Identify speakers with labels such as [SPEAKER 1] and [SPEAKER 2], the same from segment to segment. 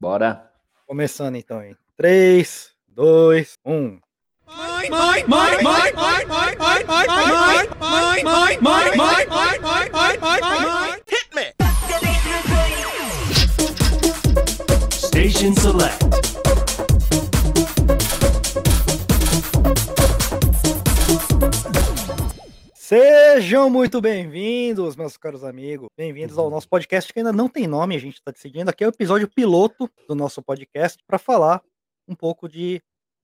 [SPEAKER 1] Bora.
[SPEAKER 2] Começando então, hein? 3, 2, 1.
[SPEAKER 3] Station Select.
[SPEAKER 2] Sejam muito bem-vindos, meus caros amigos. Bem-vindos ao nosso podcast que ainda não tem nome, a gente está decidindo. Aqui é o episódio piloto do nosso podcast para falar um pouco de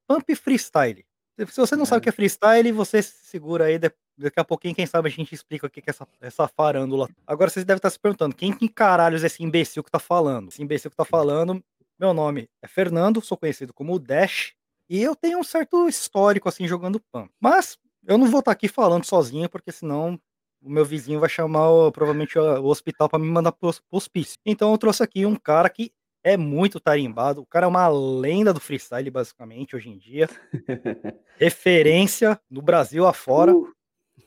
[SPEAKER 2] Pump Freestyle. Se você não sabe o que é freestyle, você se segura aí. Daqui a pouquinho, quem sabe, a gente explica o que é essa, essa farândula. Agora vocês devem estar se perguntando: quem que caralhos é esse imbecil que tá falando? Esse imbecil que tá falando, meu nome é Fernando, sou conhecido como o Dash, e eu tenho um certo histórico assim jogando Pump. Mas eu não vou estar aqui falando sozinho, porque senão o meu vizinho vai chamar provavelmente o hospital para me mandar pro hos- pro hospício. Então eu trouxe aqui um cara que é muito tarimbado. O cara é uma lenda do freestyle, basicamente, hoje em dia. Referência no Brasil afora.
[SPEAKER 1] Uh.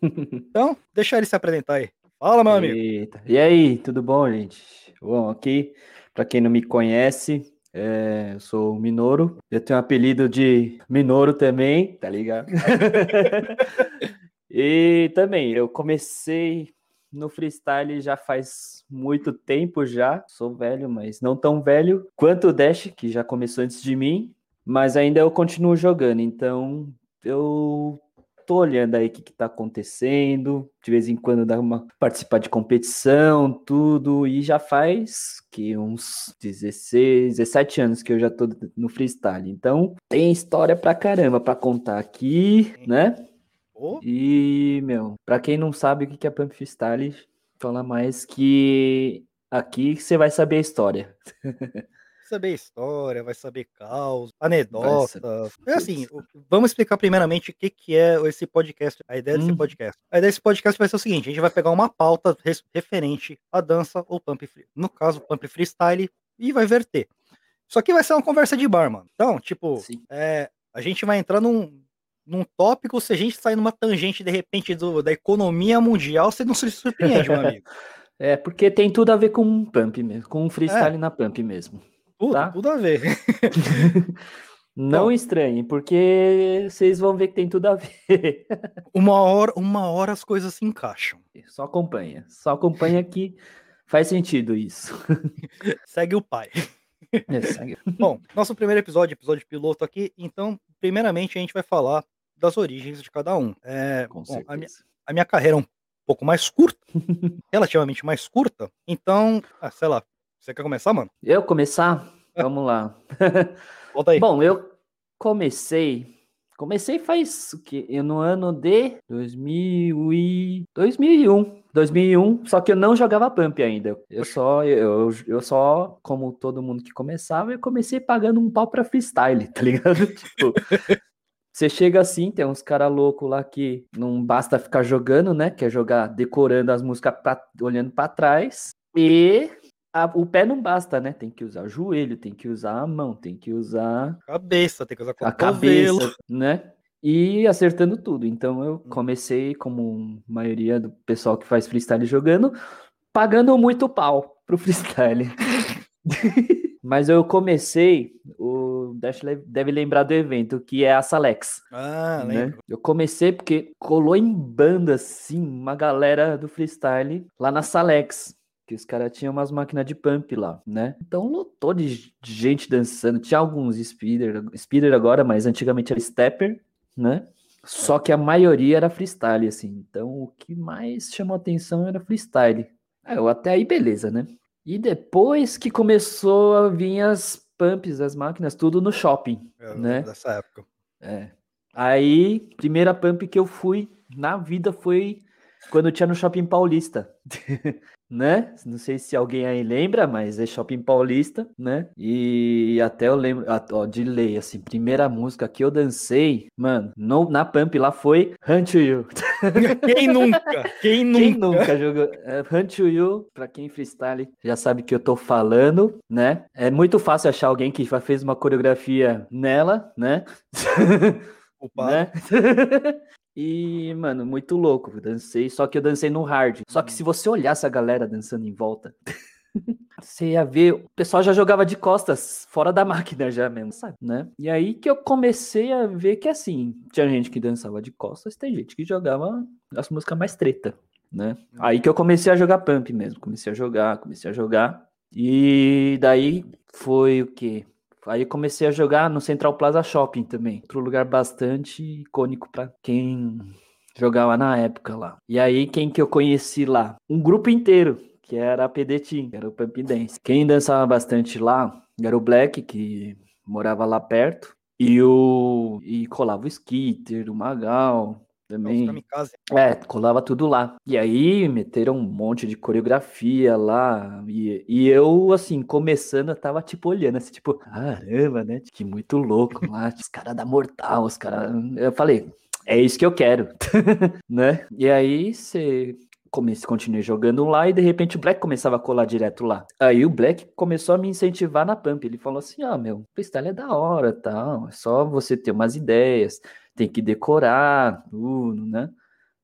[SPEAKER 2] Então, deixa ele se apresentar aí. Fala, meu amigo.
[SPEAKER 1] Eita. E aí, tudo bom, gente? Bom, aqui, para quem não me conhece, é, eu sou o Minoro. Eu tenho um apelido de Minoro também, tá ligado? e também, eu comecei no freestyle já faz muito tempo já. Sou velho, mas não tão velho quanto o Dash, que já começou antes de mim. Mas ainda eu continuo jogando, então eu tô olhando aí o que, que tá acontecendo, de vez em quando dá uma participar de competição, tudo, e já faz que uns 16, 17 anos que eu já tô no freestyle. Então, tem história pra caramba pra contar aqui, né?
[SPEAKER 2] Ô,
[SPEAKER 1] E, meu, pra quem não sabe o que que é Pump Freestyle, fala mais que aqui você vai saber a história.
[SPEAKER 2] saber história, vai saber caos, anedotas.
[SPEAKER 1] saber
[SPEAKER 2] É assim, vamos explicar primeiramente o que, que é esse podcast, a ideia desse
[SPEAKER 1] Hum.
[SPEAKER 2] podcast. A ideia desse podcast vai ser o seguinte: a gente vai pegar uma pauta referente à dança ou pump free. No caso, pump freestyle, e vai verter. Isso aqui vai ser uma conversa de bar, mano. Então, tipo, é, a gente vai entrar num, num tópico, se a gente sair numa tangente de repente do- da economia mundial, você não se surpreende, meu amigo.
[SPEAKER 1] É, porque tem tudo a ver com um pump mesmo, com um freestyle na pump mesmo.
[SPEAKER 2] Tudo,
[SPEAKER 1] Tá.
[SPEAKER 2] tudo a ver.
[SPEAKER 1] Não
[SPEAKER 2] Bom.
[SPEAKER 1] estranhe, porque vocês vão ver que tem tudo a ver.
[SPEAKER 2] Uma hora, uma hora as coisas se encaixam.
[SPEAKER 1] Só acompanha. Só acompanha que faz sentido isso.
[SPEAKER 2] Segue o pai.
[SPEAKER 1] É, segue.
[SPEAKER 2] Bom, nosso primeiro episódio, episódio piloto aqui, então, primeiramente a gente vai falar das origens de cada um. É,
[SPEAKER 1] Com
[SPEAKER 2] bom, a, minha, a minha carreira é um pouco mais curta, relativamente mais curta, então, ah, sei lá, você quer começar, mano?
[SPEAKER 1] Eu começar? Vamos lá.
[SPEAKER 2] Volta aí.
[SPEAKER 1] Bom, eu comecei. Comecei faz o quê? Eu no ano de 2000 e... 2001. 2001, só que eu não jogava Pump ainda. Eu só, eu, eu só, como todo mundo que começava, eu comecei pagando um pau pra freestyle, tá ligado? tipo, você chega assim, tem uns cara louco lá que não basta ficar jogando, né? Quer jogar decorando as músicas, pra- olhando pra trás. E a- o pé não basta, né? Tem que usar o joelho, tem que usar a mão, tem que usar
[SPEAKER 2] Cabeça, tem que usar
[SPEAKER 1] a cabeça, né? E acertando tudo. Então eu comecei, como a maioria do pessoal que faz freestyle jogando, pagando muito pau pro freestyle. Mas eu comecei, o Dash deve lembrar do evento, que é a Salex.
[SPEAKER 2] Ah,
[SPEAKER 1] né?
[SPEAKER 2] lembro.
[SPEAKER 1] Eu comecei porque colou em banda, assim, uma galera do freestyle lá na Salex. Que os caras tinham umas máquinas de pump lá, né? Então lotou de gente dançando. Tinha alguns speeder, speeder agora, mas antigamente era stepper, né? Só que a maioria era freestyle, assim. Então o que mais chamou atenção era freestyle. Ah, eu até aí, beleza, né? E depois que começou a vir as pumps, as máquinas, tudo no shopping.
[SPEAKER 2] Eu
[SPEAKER 1] né?
[SPEAKER 2] lembro Dessa época.
[SPEAKER 1] É. Aí, primeira pump que eu fui na vida foi quando tinha no Shopping Paulista. né? Não sei se alguém aí lembra, mas é Shopping Paulista, né? E até eu lembro, ó, de lei, assim, primeira música que eu dancei, mano, no, na pump lá foi Hunt to You.
[SPEAKER 2] Quem nunca? Quem nunca?
[SPEAKER 1] Quem nunca jogou é, Hunt to You, pra quem freestyle, já sabe que eu tô falando, né? É muito fácil achar alguém que já fez uma coreografia nela, né?
[SPEAKER 2] Culpado.
[SPEAKER 1] né? e, mano, muito louco. eu Dancei, só que eu dancei no hard. Só que se você olhasse a galera dançando em volta, você ia ver, o pessoal já jogava de costas, fora da máquina já mesmo, sabe, né? E aí que eu comecei a ver que assim, tinha gente que dançava de costas, tem gente que jogava as músicas mais treta, né? Aí que eu comecei a jogar pump mesmo, comecei a jogar, comecei a jogar. E daí foi o quê? Aí comecei a jogar no Central Plaza Shopping também, outro lugar bastante icônico para quem jogava na época lá. E aí quem que eu conheci lá? Um grupo inteiro que era a PD Team, que era o Pump Dance. Quem dançava bastante lá era o Black, que morava lá perto, e o e colava o Skitter, o Magal, também. É, colava tudo lá. E aí meteram um monte de coreografia lá. E, e eu, assim, começando, eu tava tipo olhando, assim, tipo, caramba, né? Que muito louco lá. Os caras da Mortal, os caras. Eu falei, é isso que eu quero, né? E aí você comecei, continuei jogando lá e de repente o Black começava a colar direto lá. Aí o Black começou a me incentivar na pump. Ele falou assim: "Ah, meu, freestyle é da hora, tal, é só você ter umas ideias, tem que decorar tudo, né?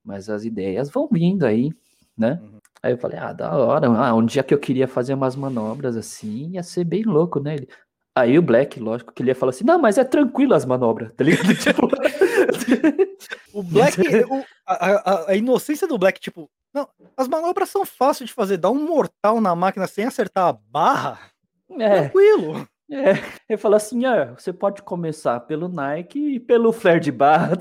[SPEAKER 1] Mas as ideias vão vindo aí, né? Uhum. Aí eu falei: "Ah, da hora. Ah, um dia que eu queria fazer umas manobras assim, ia ser bem louco, né?" Ele, Aí o Black, lógico, que ele ia falar assim: não, mas é tranquilo as manobras, tá ligado? tipo...
[SPEAKER 2] o Black, o, a, a, a, inocência do Black, tipo, não, as manobras são fáceis de fazer. Dar um mortal na máquina sem acertar a barra. É. Tranquilo.
[SPEAKER 1] É, ele falou assim: ah, você pode começar pelo Nike e pelo flare de barra.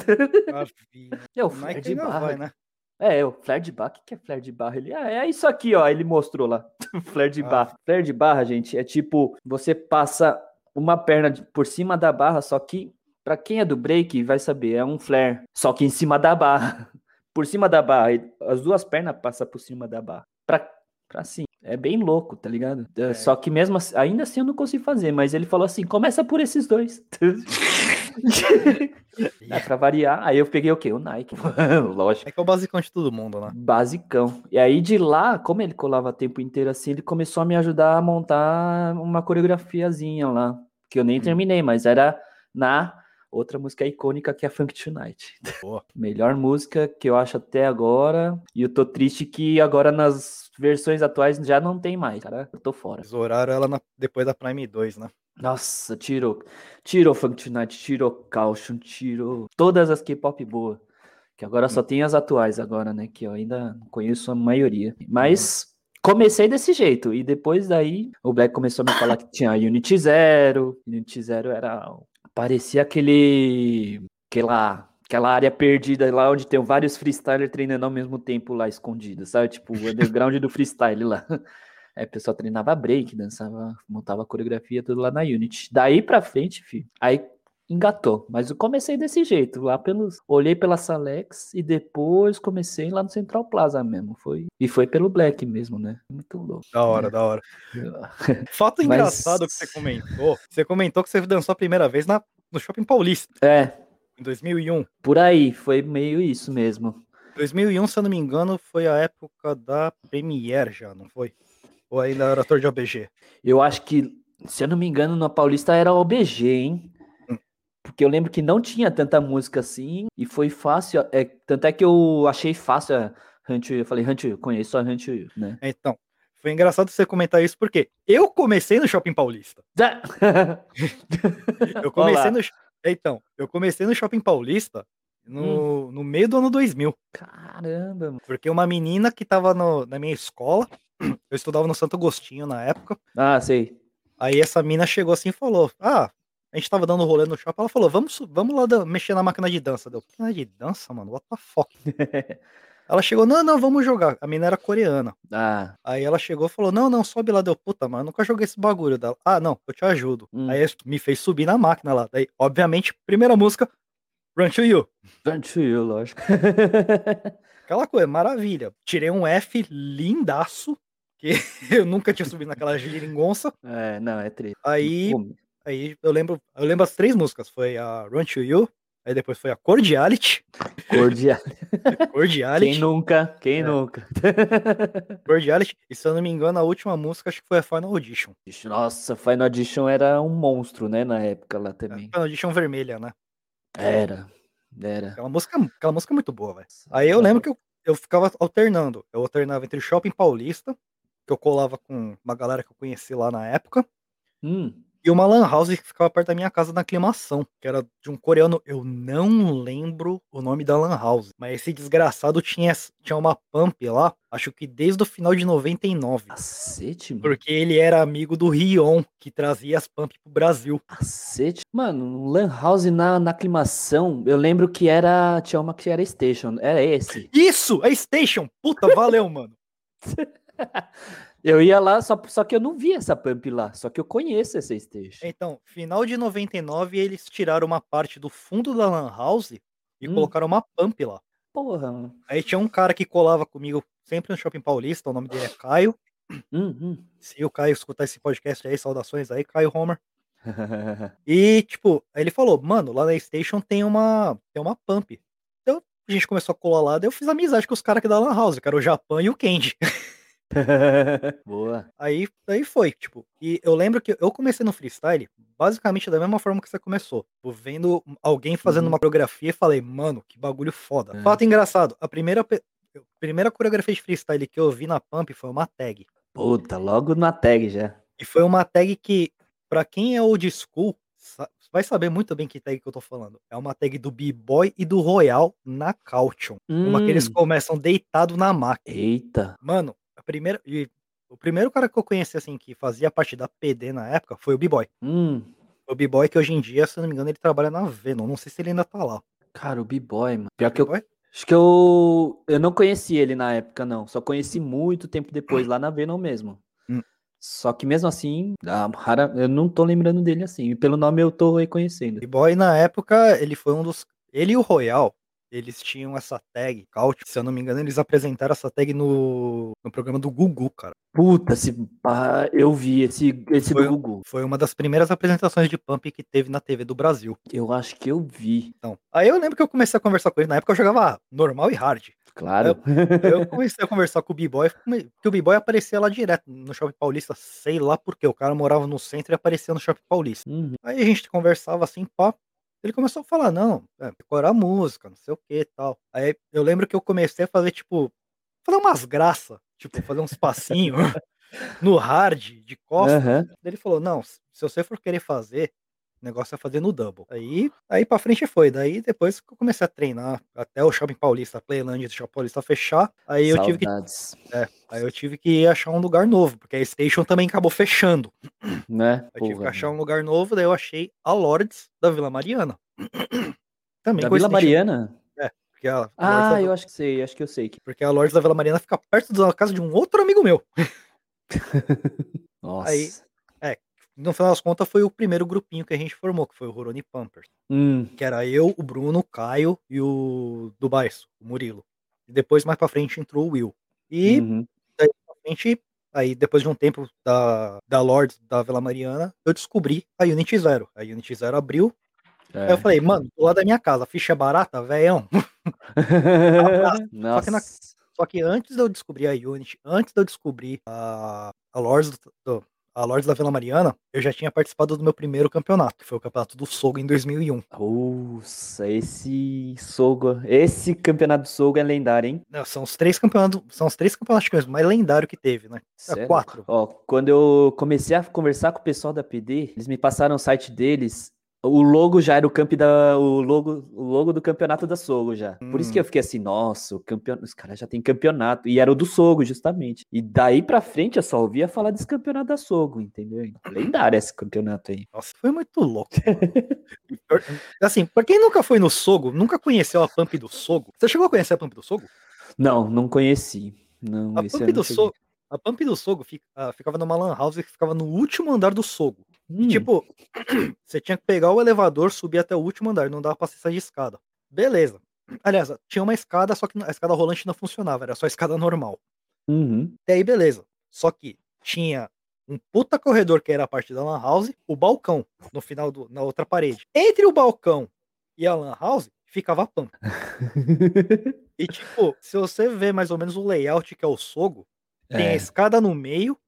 [SPEAKER 2] é, o flare de barra. Vai, né?
[SPEAKER 1] É, o flare de barra. O que é flare de barra? Ele, ah, é isso aqui, ó. Ele mostrou lá. flare de ah. barra. Flare de barra, gente, é tipo: você passa uma perna por cima da barra, só que, para quem é do break, vai saber, é um flare. Só que em cima da barra por cima da barra, as duas pernas passam por cima da barra. Pra, pra cima. É bem louco, tá ligado? É. Só que mesmo assim, ainda assim eu não consigo fazer, mas ele falou assim: começa por esses dois. Dá pra variar. Aí eu peguei o quê? O Nike. Lógico.
[SPEAKER 2] É que é o basicão de todo mundo, né?
[SPEAKER 1] Basicão. E aí de lá, como ele colava o tempo inteiro assim, ele começou a me ajudar a montar uma coreografiazinha lá. Que eu nem hum. terminei, mas era na outra música icônica que é Funk Tonight. Melhor música que eu acho até agora. E eu tô triste que agora nas versões atuais já não tem mais, cara. Eu tô fora.
[SPEAKER 2] Eles oraram ela na... depois da Prime 2, né?
[SPEAKER 1] Nossa, tirou. Tirou Funk Tonight, tirou Caution, tirou todas as K-pop boa. Que agora só hum. tem as atuais agora, né? Que eu ainda conheço a maioria. Mas comecei desse jeito. E depois daí, o Black começou a me falar que tinha Unity Zero. Unity Zero era Parecia aquele. aquela. Aquela área perdida lá onde tem vários freestylers treinando ao mesmo tempo lá escondido, sabe? Tipo, o underground do freestyle lá. Aí o pessoal treinava break, dançava, montava coreografia, tudo lá na Unity. Daí pra frente, filho, aí engatou. Mas eu comecei desse jeito, lá pelos. Olhei pela Salex e depois comecei lá no Central Plaza mesmo. Foi, e foi pelo Black mesmo, né? Muito louco.
[SPEAKER 2] Da hora,
[SPEAKER 1] né?
[SPEAKER 2] da hora. Fato engraçado Mas... que você comentou. Você comentou que você dançou a primeira vez na, no Shopping Paulista.
[SPEAKER 1] É.
[SPEAKER 2] Em 2001.
[SPEAKER 1] Por aí, foi meio isso mesmo.
[SPEAKER 2] 2001, se eu não me engano, foi a época da Premiere já, não foi? Ou ainda era ator de OBG?
[SPEAKER 1] Eu acho que, se eu não me engano, na Paulista era OBG, hein? Porque eu lembro que não tinha tanta música assim, e foi fácil. É, tanto é que eu achei fácil a Hunt, eu falei, Hunt, conheço a Hunt, né?
[SPEAKER 2] Então, foi engraçado você comentar isso, porque eu comecei no Shopping Paulista. eu comecei no. Então, eu comecei no Shopping Paulista no, hum. no meio do ano 2000.
[SPEAKER 1] Caramba!
[SPEAKER 2] Porque uma menina que tava no, na minha escola, eu estudava no Santo Agostinho na época.
[SPEAKER 1] Ah, sei.
[SPEAKER 2] Aí essa mina chegou assim e falou: Ah, a gente tava dando rolê no shopping, ela falou, vamos, vamos lá mexer na máquina de dança. Deu, máquina de dança, mano? What the fuck? ela chegou, não, não, vamos jogar. A mina era coreana.
[SPEAKER 1] Ah.
[SPEAKER 2] Aí ela chegou e falou, não, não, sobe lá. Deu, puta, mano, nunca joguei esse bagulho dela. Ah, não, eu te ajudo. Hum. Aí me fez subir na máquina lá. Daí, obviamente, primeira música, Run to You.
[SPEAKER 1] Run to You, lógico.
[SPEAKER 2] Aquela coisa, maravilha. Tirei um F lindaço, que eu nunca tinha subido naquela geringonça.
[SPEAKER 1] É, não, é triste.
[SPEAKER 2] Aí... Aí eu lembro, eu lembro as três músicas. Foi a Run to You, aí depois foi a Cordiality.
[SPEAKER 1] Cordiality.
[SPEAKER 2] Cordiality.
[SPEAKER 1] Quem nunca? Quem é. nunca?
[SPEAKER 2] Cordiality. E se eu não me engano, a última música acho que foi a Final Audition.
[SPEAKER 1] Nossa, Final Audition era um monstro, né, na época lá também.
[SPEAKER 2] Final Audition vermelha, né?
[SPEAKER 1] Era. Era.
[SPEAKER 2] Aquela música, aquela música é muito boa, velho. Aí eu lembro que eu, eu ficava alternando. Eu alternava entre Shopping Paulista que eu colava com uma galera que eu conheci lá na época.
[SPEAKER 1] Hum.
[SPEAKER 2] E uma lan house que ficava perto da minha casa na aclimação, que era de um coreano. Eu não lembro o nome da lan house, mas esse desgraçado tinha, tinha uma pump lá, acho que desde o final de 99.
[SPEAKER 1] Cacete, mano.
[SPEAKER 2] Porque ele era amigo do Rion, que trazia as pump pro Brasil.
[SPEAKER 1] Cacete. Mano, Lan House na, na aclimação, eu lembro que era. Tinha uma que era Station. Era esse.
[SPEAKER 2] Isso! A Station! Puta, valeu, mano.
[SPEAKER 1] Eu ia lá, só, só que eu não vi essa pump lá. Só que eu conheço essa Station.
[SPEAKER 2] Então, final de 99, eles tiraram uma parte do fundo da Lan House e
[SPEAKER 1] Hum.
[SPEAKER 2] colocaram uma pump lá.
[SPEAKER 1] Porra, mano.
[SPEAKER 2] Aí tinha um cara que colava comigo sempre no Shopping Paulista, o nome dele é Caio.
[SPEAKER 1] Hum, hum.
[SPEAKER 2] Se o Caio escutar esse podcast aí, saudações aí, Caio Homer. E, tipo, aí ele falou, mano, lá na Station tem uma, tem uma pump. Então, a gente começou a colar lá, daí eu fiz amizade com os caras aqui da Lan House, que era o Japão e o Kenji.
[SPEAKER 1] Boa.
[SPEAKER 2] Aí, aí foi, tipo, e eu lembro que eu comecei no freestyle basicamente da mesma forma que você começou. Tipo, vendo alguém fazendo
[SPEAKER 1] Uhum.
[SPEAKER 2] uma coreografia e falei, mano, que bagulho foda.
[SPEAKER 1] É.
[SPEAKER 2] Fato engraçado, a primeira, a primeira coreografia de freestyle que eu vi na Pump foi uma tag.
[SPEAKER 1] Puta, logo na tag já.
[SPEAKER 2] E foi uma tag que, pra quem é old school, vai saber muito bem que tag que eu tô falando. É uma tag do B-Boy e do Royal na Caution. Uma que eles
[SPEAKER 1] Hum.
[SPEAKER 2] começam deitado na máquina.
[SPEAKER 1] Eita.
[SPEAKER 2] Mano, a primeira. E o primeiro cara que eu conheci, assim, que fazia parte da PD na época foi o B-Boy.
[SPEAKER 1] Hum.
[SPEAKER 2] O B-Boy que hoje em dia, se eu não me engano, ele trabalha na Venom. Não sei se ele ainda tá lá.
[SPEAKER 1] Cara, o B-Boy, mano. Pior que eu. Acho que eu. Eu não conheci ele na época, não. Só conheci muito tempo depois, lá na Venom mesmo.
[SPEAKER 2] Hum.
[SPEAKER 1] Só que mesmo assim, a rara, eu não tô lembrando dele assim. E pelo nome eu tô reconhecendo.
[SPEAKER 2] B-Boy, na época, ele foi um dos. Ele e o Royal, eles tinham essa tag, Caution. Se eu não me engano, eles apresentaram essa tag no, no programa do Gugu, cara.
[SPEAKER 1] Puta, esse, pá, eu vi esse, esse
[SPEAKER 2] Foi-
[SPEAKER 1] do Google.
[SPEAKER 2] Foi uma das primeiras apresentações de Pump que teve na TV do Brasil.
[SPEAKER 1] Eu acho que eu vi.
[SPEAKER 2] Então, aí eu lembro que eu comecei a conversar com ele. Na época eu jogava normal e hard.
[SPEAKER 1] Claro.
[SPEAKER 2] Eu comecei a conversar com o B-Boy, que o B-Boy aparecia lá direto no Shopping Paulista, sei lá por quê. O cara morava no centro e aparecia no Shopping Paulista.
[SPEAKER 1] Uhum.
[SPEAKER 2] Aí a gente conversava assim, pá. Ele começou a falar, não, é, decorar a música, não sei o que e tal. Aí eu lembro que eu comecei a fazer, tipo, fazer umas graças, tipo, fazer uns passinhos no hard, de costas. Daí Ele falou, não, se você for querer fazer, o negócio é fazer no double. Aí, aí pra frente foi. Daí depois que eu comecei a treinar, até o Shopping Paulista, a Playland do Shopping Paulista fechar, aí eu tive que
[SPEAKER 1] Saudades.
[SPEAKER 2] é, aí eu tive que achar um lugar novo, porque a Station também acabou fechando.
[SPEAKER 1] Né?
[SPEAKER 2] Eu tive que achar um lugar novo, daí eu achei a Lords da Vila Mariana. também
[SPEAKER 1] Da Vila Mariana?
[SPEAKER 2] Porque a,
[SPEAKER 1] Ah,
[SPEAKER 2] da,
[SPEAKER 1] eu acho que sei, acho que eu sei. que-
[SPEAKER 2] porque a Lords da Vila Mariana fica perto da casa de um outro amigo meu.
[SPEAKER 1] Nossa.
[SPEAKER 2] Aí- No final das contas, foi o primeiro grupinho que a gente formou, que foi o Roroni Pampers.
[SPEAKER 1] Hum,
[SPEAKER 2] Que era eu, o Bruno, o Caio e o Dubaiço, o Murilo. E depois, mais pra frente, entrou o Will. E
[SPEAKER 1] uhum.
[SPEAKER 2] pra frente, aí depois de um tempo da, da Lords da Vila Mariana, eu descobri a Unity Zero. A Unity Zero abriu. Aí
[SPEAKER 1] É.
[SPEAKER 2] eu falei, mano, do lado da minha casa, a ficha é barata, velhão.
[SPEAKER 1] Nossa.
[SPEAKER 2] que na- Só que antes de eu descobrir a Unity, antes de eu descobrir a, a Lords do- do- a Lords da Vila Mariana, eu já tinha participado do meu primeiro campeonato, que foi o campeonato do Sogo em 2001.
[SPEAKER 1] Nossa, esse Sogo, esse campeonato de Sogo é lendário, hein?
[SPEAKER 2] Não, são os três campeonatos, são os três campeonatos mais lendários que teve, né?
[SPEAKER 1] É
[SPEAKER 2] quatro.
[SPEAKER 1] Ó, quando eu comecei a conversar com o pessoal da PD, eles me passaram o site deles. O logo já era o camp da o logo, o logo do campeonato da Sogo já. Por isso que
[SPEAKER 2] Hum.
[SPEAKER 1] eu fiquei assim, nossa, o campeon... os caras já tem campeonato e era o do Sogo justamente. E daí pra frente eu só ouvia falar desse campeonato da Sogo, entendeu? Lendário esse campeonato aí.
[SPEAKER 2] Nossa, foi muito louco. Assim, pra quem nunca foi no Sogo, nunca conheceu a Pump do Sogo, você chegou a conhecer a Pump do Sogo?
[SPEAKER 1] Não, não conheci. Não,
[SPEAKER 2] A Pump do. Sogo, a Pump do Sogo fica- ah, ficava numa lan house que ficava no último andar do Sogo.
[SPEAKER 1] Hum,
[SPEAKER 2] Tipo, você tinha que pegar o elevador, subir até o último andar, não dava pra acessar de escada. Beleza. Aliás, tinha uma escada, só que a escada rolante não funcionava, era só a escada normal.
[SPEAKER 1] uhum.
[SPEAKER 2] Até aí, beleza. Só que tinha um puta corredor que era a parte da Lan House, o balcão no final do, na outra parede. Entre o balcão e a Lan House ficava a pampa. E tipo, se você vê mais ou menos o layout que é o Sogo, tem a
[SPEAKER 1] É,
[SPEAKER 2] escada no meio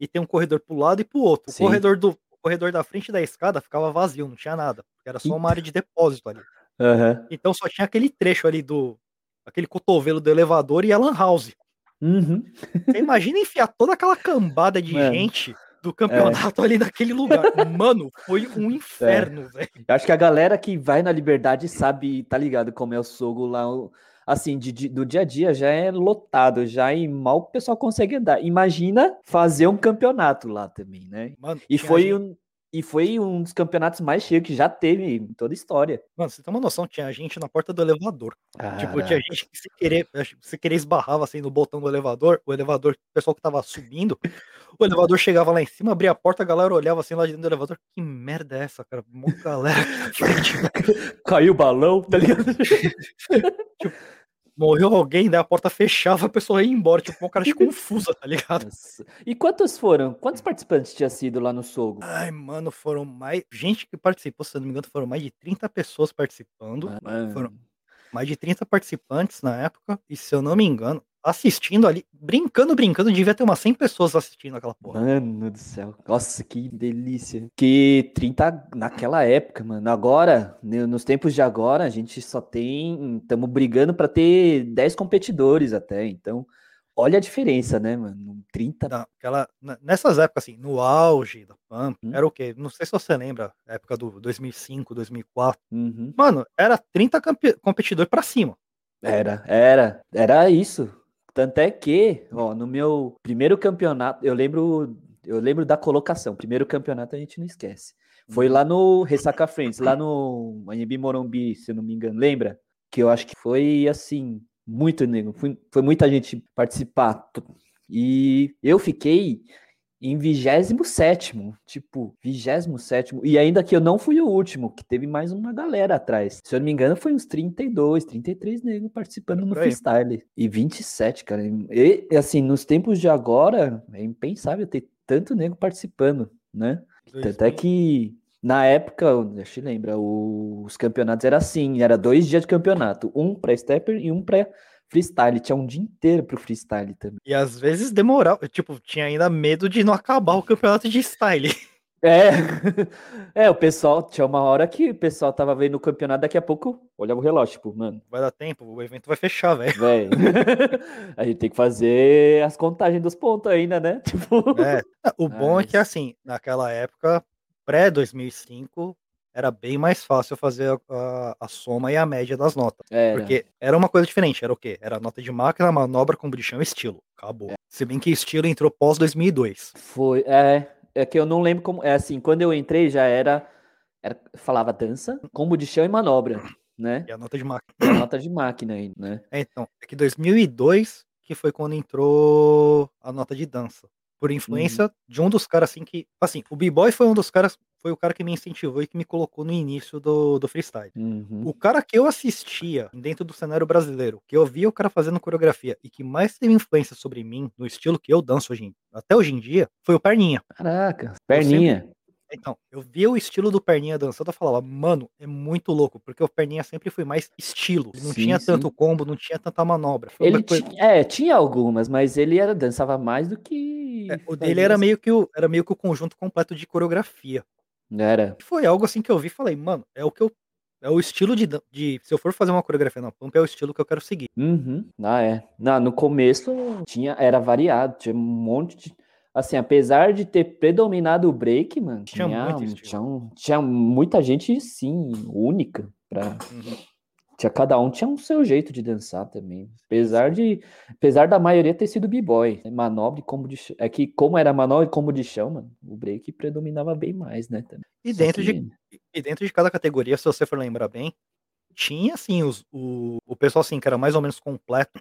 [SPEAKER 2] e tem um corredor pro lado e pro outro. O
[SPEAKER 1] Sim.
[SPEAKER 2] corredor do o corredor da frente da escada ficava vazio, não tinha nada. Era só uma área de depósito ali.
[SPEAKER 1] aham,
[SPEAKER 2] Então só tinha aquele trecho ali do aquele cotovelo do elevador e a Lan House.
[SPEAKER 1] Uhum.
[SPEAKER 2] Você imagina enfiar toda aquela cambada de
[SPEAKER 1] Mano.
[SPEAKER 2] gente do campeonato ali naquele lugar. Mano, foi um inferno, velho.
[SPEAKER 1] Eu acho que a galera que vai na Liberdade sabe, tá ligado como é o Sogo lá. o- Assim, de- de- do dia a dia já é lotado, já e mal o pessoal consegue andar. Imagina fazer um campeonato lá também, né?
[SPEAKER 2] Mano,
[SPEAKER 1] E foi,
[SPEAKER 2] gente-
[SPEAKER 1] um, e foi um dos campeonatos mais cheios que já teve em toda a história.
[SPEAKER 2] Mano, você tem uma noção, tinha gente na porta do elevador. Tipo, tinha gente que se querer, se querer esbarrava assim no botão do elevador, o elevador, o pessoal que tava subindo, o elevador chegava lá em cima, abria a porta, a galera olhava assim lá de dentro do elevador. Que merda é essa, cara? Mó galera.
[SPEAKER 1] Caiu o balão, tá ligado?
[SPEAKER 2] Morreu alguém, daí a porta fechava, a pessoa ia embora, tipo, uma cara de confusa, tá ligado?
[SPEAKER 1] Nossa. E quantos foram? Quantos participantes tinha sido lá no Sogo?
[SPEAKER 2] Ai, mano, foram mais. Gente que participou, se eu não me engano, foram mais de 30 pessoas participando.
[SPEAKER 1] Mano,
[SPEAKER 2] foram- Mais de 30 participantes na época. E se eu não me engano, assistindo ali, brincando, brincando, devia ter umas 100 pessoas assistindo aquela porra.
[SPEAKER 1] Mano do céu. Nossa, que delícia. Que 30 naquela época, mano. Agora, nos tempos de agora, a gente só tem. Estamos brigando pra ter 10 competidores até. Então, olha a diferença, né, mano? 30.
[SPEAKER 2] Não, aquela, n- nessas épocas, assim, no auge da Pump,
[SPEAKER 1] Hum.
[SPEAKER 2] era o quê? Não sei se você lembra, época do 2005, 2004.
[SPEAKER 1] Uhum.
[SPEAKER 2] Mano, era 30 campe- competidores pra cima.
[SPEAKER 1] Era, era. Era isso. Tanto é que, ó, no meu primeiro campeonato, eu lembro. Eu lembro da colocação. Primeiro campeonato a gente não esquece. Foi lá no Ressaca Friends, lá no Anhembi Morumbi, se eu não me engano, lembra? Que eu acho que foi assim, muito nego, foi, foi muita gente participar. E eu fiquei em 27, tipo, 27. E ainda que eu não fui o último, que teve mais uma galera atrás. Se eu não me engano, foi uns 32, 33 negros participando no
[SPEAKER 2] aí.
[SPEAKER 1] freestyle. E 27, cara. E, assim, nos tempos de agora, é impensável ter tanto nego participando, né? Tanto é que na época, deixa eu lembrar, os campeonatos era assim, era dois dias de campeonato, um para stepper e um para freestyle. Tinha um dia inteiro pro freestyle também.
[SPEAKER 2] E às vezes demorava, tipo, tinha ainda medo de não acabar o campeonato de style.
[SPEAKER 1] É, é, o pessoal, tinha uma hora que o pessoal tava vendo o campeonato, daqui a pouco olhava o relógio, tipo, mano,
[SPEAKER 2] Vai dar tempo, o evento vai fechar, velho.
[SPEAKER 1] velho, a gente tem que fazer as contagens dos pontos ainda, né? Tipo,
[SPEAKER 2] É. O bom é que, assim, naquela época, pré-2005, era bem mais fácil fazer a, a- a soma e a média das notas.
[SPEAKER 1] era.
[SPEAKER 2] Porque era uma coisa diferente, era o quê? Era nota de máquina, manobra, combustão e estilo. Acabou.
[SPEAKER 1] É.
[SPEAKER 2] Se bem que estilo entrou pós-2002.
[SPEAKER 1] Foi, é, é que eu não lembro como, é assim, quando eu entrei já era, era falava dança, combo de chão e manobra, né?
[SPEAKER 2] E a nota de máquina.
[SPEAKER 1] A nota de máquina aí, né?
[SPEAKER 2] É, então, é que 2002 que foi quando entrou a nota de dança. Por influência de um dos caras assim que. Assim, o B-Boy foi um dos caras. Foi o cara que me incentivou e que me colocou no início do, do freestyle.
[SPEAKER 1] Uhum.
[SPEAKER 2] O cara que eu assistia dentro do cenário brasileiro, que eu via o cara fazendo coreografia e que mais teve influência sobre mim, no estilo que eu danço hoje, até hoje em dia, foi o Perninha.
[SPEAKER 1] Caraca, perninha.
[SPEAKER 2] Então, eu via o estilo do Perninha dançando, eu falava, mano, é muito louco, porque o Perninha sempre foi mais estilo. Não
[SPEAKER 1] Sim,
[SPEAKER 2] tinha
[SPEAKER 1] sim.
[SPEAKER 2] tanto combo, não tinha tanta manobra. Foi
[SPEAKER 1] Ele
[SPEAKER 2] coisa-
[SPEAKER 1] tinha, é, tinha algumas, mas ele era, dançava mais do que.
[SPEAKER 2] é, o dele era meio, que o, era meio que o conjunto completo de coreografia.
[SPEAKER 1] Era.
[SPEAKER 2] Foi algo assim que eu vi e falei, mano, é o que eu. É o estilo de, de. Se eu for fazer uma coreografia na Pump, é o estilo que eu quero seguir.
[SPEAKER 1] Uhum. Ah, é. Não, no começo tinha, era variado, tinha um monte de. Assim, apesar de ter predominado o break, mano,
[SPEAKER 2] Tinha
[SPEAKER 1] tinha, tinha, um- tinha muita gente, sim, única. Pra, tinha, cada um tinha um seu jeito de dançar também. Apesar de. Apesar da maioria ter sido b-boy. né, Manobra e combo de chão. É que, como era manobra e combo de chão, mano, o break predominava bem mais, né? Também.
[SPEAKER 2] E
[SPEAKER 1] Só
[SPEAKER 2] dentro, de,
[SPEAKER 1] que-
[SPEAKER 2] e dentro de cada categoria, se você for lembrar bem, tinha assim os, o, o pessoal assim, que era mais ou menos completo.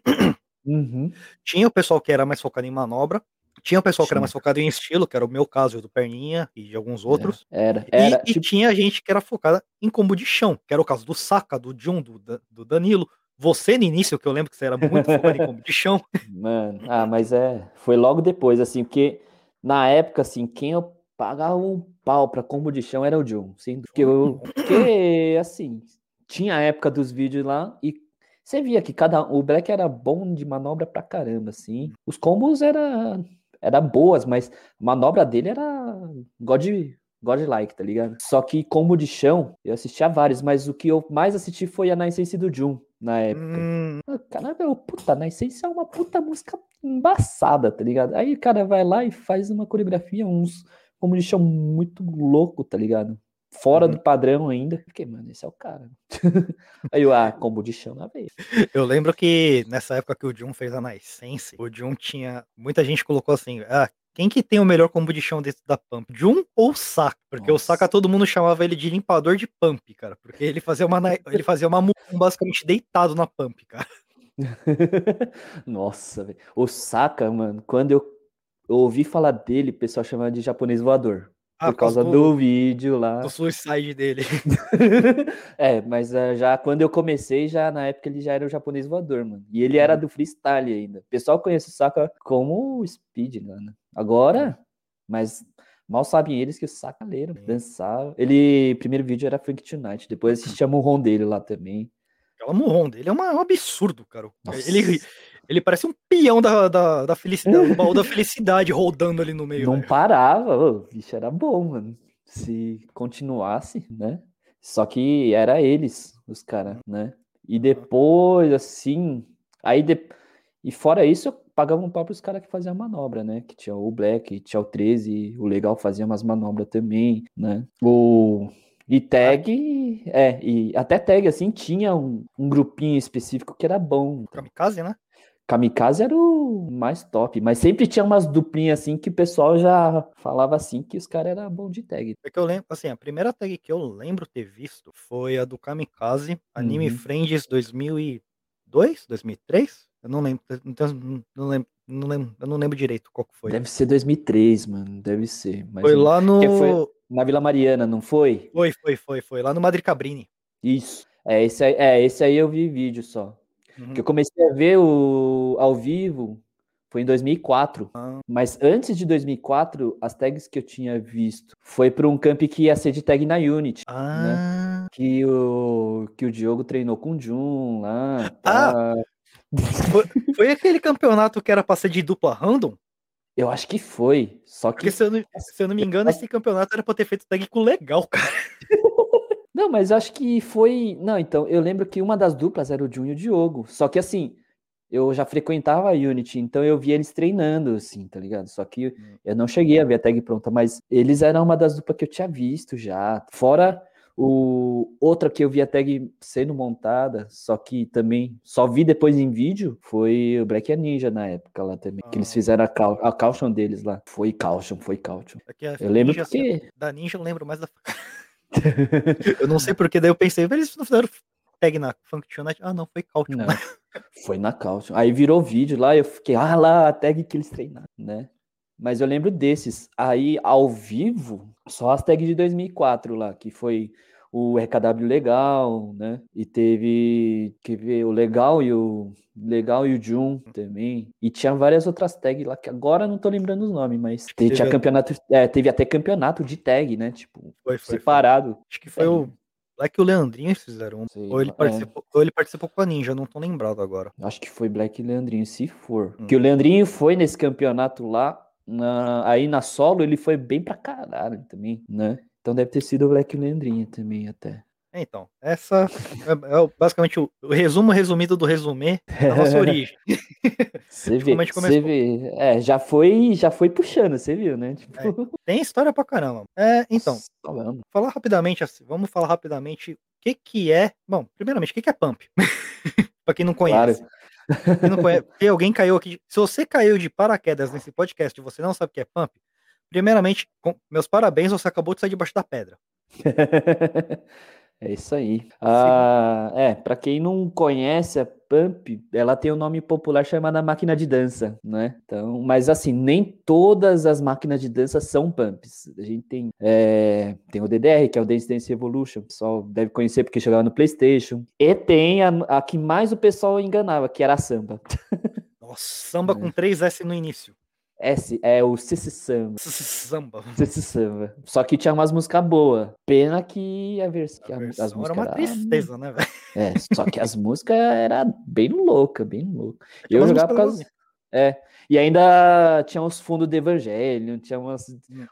[SPEAKER 1] Uhum.
[SPEAKER 2] Tinha o pessoal que era mais focado em manobra. Tinha o pessoal que era mais focado em estilo, que era o meu caso e o do Perninha e de alguns outros.
[SPEAKER 1] Era,
[SPEAKER 2] E,
[SPEAKER 1] era.
[SPEAKER 2] e
[SPEAKER 1] tipo,
[SPEAKER 2] tinha gente que era focada em combo de chão, que era o caso do Saka, do Jun, do, do Danilo. Você no início, que eu lembro que você era muito focado em combo de chão.
[SPEAKER 1] Mano, ah, mas é, foi logo depois, assim, porque na época, assim, quem eu pagava um pau pra combo de chão era o John, sim, porque, eu, porque assim, tinha a época dos vídeos lá e você via que cada, o Black era bom de manobra pra caramba, assim, os combos era, era boas, mas a manobra dele era God, Godlike, tá ligado? Só que combo de chão, eu assisti a vários, mas o que eu mais assisti foi a Na Essência do Jun, na época.
[SPEAKER 2] Hum,
[SPEAKER 1] Ah, Caralho, eu, puta, Na Essência é uma puta música embaçada, tá ligado? Aí o cara vai lá e faz uma coreografia, uns combo de chão muito louco, tá ligado? Fora
[SPEAKER 2] Uhum.
[SPEAKER 1] do padrão ainda. Fiquei, mano, esse é o cara. Aí eu, ah, combo de chão na vez.
[SPEAKER 2] eu lembro que nessa época que o Jun fez a Nascense, o Jun tinha. Muita gente colocou assim: ah, quem que tem o melhor combo de chão dentro da Pump? Jun ou Saka? Porque o
[SPEAKER 1] Nossa.
[SPEAKER 2] Saka todo mundo chamava ele de limpador de Pump, cara. Porque ele fazia uma, ele fazia uma basicamente deitado na Pump, cara.
[SPEAKER 1] Nossa, velho. O Saka, mano, quando eu, eu ouvi falar dele, o pessoal chamava de japonês voador.
[SPEAKER 2] Ah,
[SPEAKER 1] por causa do, vídeo lá.
[SPEAKER 2] do suicide dele.
[SPEAKER 1] é, mas ah, já quando eu comecei, já na época ele já era o japonês voador, mano. E ele era do freestyle ainda. O pessoal conhece o Saka como o Speed, mano. Agora, mas mal sabem eles que o Saka leram, dançava. Ele, primeiro vídeo era Frank Tonight, depois assistia Murron dele lá também.
[SPEAKER 2] Aquela murrom dele é um absurdo, cara.
[SPEAKER 1] Nossa.
[SPEAKER 2] Ele, ele parece um peão da, da, da felicidade, do baú da felicidade rodando ali no meio.
[SPEAKER 1] Não
[SPEAKER 2] velho.
[SPEAKER 1] parava, o bicho era bom, mano. Se continuasse, né? Só que era eles, os caras, né? E depois, assim, aí de... e fora isso, eu pagava um pau pros caras que faziam manobra, né? Que tinha o Black, tinha o 13, o Legal fazia umas manobras também, né? O e tag, é, e até tag, assim, tinha um, um grupinho específico que era bom.
[SPEAKER 2] Kamikaze, né?
[SPEAKER 1] Kamikaze era o mais top, mas sempre tinha umas duplinhas assim que o pessoal já falava assim que os caras eram bom de tag.
[SPEAKER 2] É que eu lembro, assim, a primeira tag que eu lembro ter visto foi a do Kamikaze, Anime
[SPEAKER 1] Uhum.
[SPEAKER 2] Friends 2002, 2003? Eu não lembro, não, lembro, não lembro, eu não lembro direito qual que foi.
[SPEAKER 1] Deve ser 2003, mano, deve ser.
[SPEAKER 2] Foi lá no...
[SPEAKER 1] foi- na Vila Mariana, não foi?
[SPEAKER 2] Foi, foi, foi, foi, lá no Madre Cabrini.
[SPEAKER 1] Isso. É esse aí, é, esse aí eu vi vídeo só.
[SPEAKER 2] Uhum.
[SPEAKER 1] Que eu comecei a ver o ao vivo foi em 2004.
[SPEAKER 2] Ah.
[SPEAKER 1] Mas antes de 2004, as tags que eu tinha visto foi para um camp que ia ser de tag na Unity.
[SPEAKER 2] Ah,
[SPEAKER 1] Que o, que o Diogo treinou com o Jun lá.
[SPEAKER 2] Ah!
[SPEAKER 1] tá.
[SPEAKER 2] foi aquele campeonato que era pra ser de dupla random?
[SPEAKER 1] Eu acho que foi. Só que.
[SPEAKER 2] Porque se eu, não, se eu não me engano, esse campeonato era pra ter feito tag com legal, cara.
[SPEAKER 1] Não, mas acho que foi. Não, então, eu lembro que uma das duplas era o Jun e o Diogo. Só que assim, eu já frequentava a Unity, então eu via eles treinando, assim, tá ligado? Só que eu não cheguei a ver a tag pronta, mas eles eram uma das duplas que eu tinha visto já. Fora o outra que eu vi a tag sendo montada, só que também só vi depois em vídeo, foi o Black Ninja na época lá também. Que eles
[SPEAKER 2] Ah.
[SPEAKER 1] fizeram a, cau a caution deles lá. Foi caution, foi caution.
[SPEAKER 2] É que
[SPEAKER 1] Eu lembro
[SPEAKER 2] Ninja,
[SPEAKER 1] porque.
[SPEAKER 2] Da Ninja eu lembro mais da. Eu não sei porque, daí eu pensei, "Mas eles não fizeram tag na Function Ah, não, foi Caution.
[SPEAKER 1] Não, foi na caution. Aí virou vídeo lá, eu fiquei, ah lá, a tag que eles treinaram, né? Mas eu lembro desses. Aí, ao vivo, só as tags de 2004 lá, que foi o RKW Legal, né? E teve, quer ver, o Legal e o Legal e o Jun também. E tinha várias outras tags lá, que agora não tô lembrando os nomes, mas te-
[SPEAKER 2] teve
[SPEAKER 1] tinha campeonato, é, teve até campeonato de tag, né? Tipo,
[SPEAKER 2] Foi, foi, foi.
[SPEAKER 1] separado.
[SPEAKER 2] Acho que foi o Black e o Leandrinho que fizeram.
[SPEAKER 1] Sei
[SPEAKER 2] Ou ele,
[SPEAKER 1] é.
[SPEAKER 2] participou, ou ele participou com a Ninja, não tô lembrado agora.
[SPEAKER 1] Acho que foi Black e Leandrinho, se for.
[SPEAKER 2] Hum.
[SPEAKER 1] Que o Leandrinho foi nesse campeonato lá, na- aí na solo ele foi bem pra caralho também, né? Então deve ter sido o Black o Leandrinho também até.
[SPEAKER 2] Então, essa é, é basicamente o, o resumo resumido do resumê da nossa origem.
[SPEAKER 1] Você vê,
[SPEAKER 2] a gente
[SPEAKER 1] você vê. É, já foi, já foi puxando, você viu, né? Tipo,
[SPEAKER 2] Tem história pra caramba. É, então,
[SPEAKER 1] falando.
[SPEAKER 2] falar rapidamente, assim, vamos falar rapidamente o que que é. Bom, primeiramente, o que que é pump? pra quem não
[SPEAKER 1] Claro.
[SPEAKER 2] conhece. Quem não conhece, se alguém caiu aqui, se você caiu de paraquedas nesse podcast e você não sabe o que é pump, primeiramente, com- meus parabéns, você acabou de sair debaixo da pedra.
[SPEAKER 1] É isso aí. Ah, é, para quem não conhece a Pump, ela tem um nome popular chamada máquina de dança, né? Então, mas assim, nem todas as máquinas de dança são pumps. A gente tem, é, tem o DDR, que é o Dance Dance Evolution, o pessoal deve conhecer porque jogava no PlayStation. E tem a, a que mais o pessoal enganava, que era a samba.
[SPEAKER 2] Nossa, samba com 3S no início.
[SPEAKER 1] S é o Cici Samba.
[SPEAKER 2] Samba.
[SPEAKER 1] Cici Samba. Só que tinha umas músicas boas. Pena que a, vers que
[SPEAKER 2] A
[SPEAKER 1] a- as
[SPEAKER 2] versão
[SPEAKER 1] músicas
[SPEAKER 2] era uma
[SPEAKER 1] era-
[SPEAKER 2] tristeza, né, velho?
[SPEAKER 1] É, só que as músicas era bem louca, bem louca. Eu jogava por causa. É. E ainda tinha uns fundos de Evangelho, tinha umas,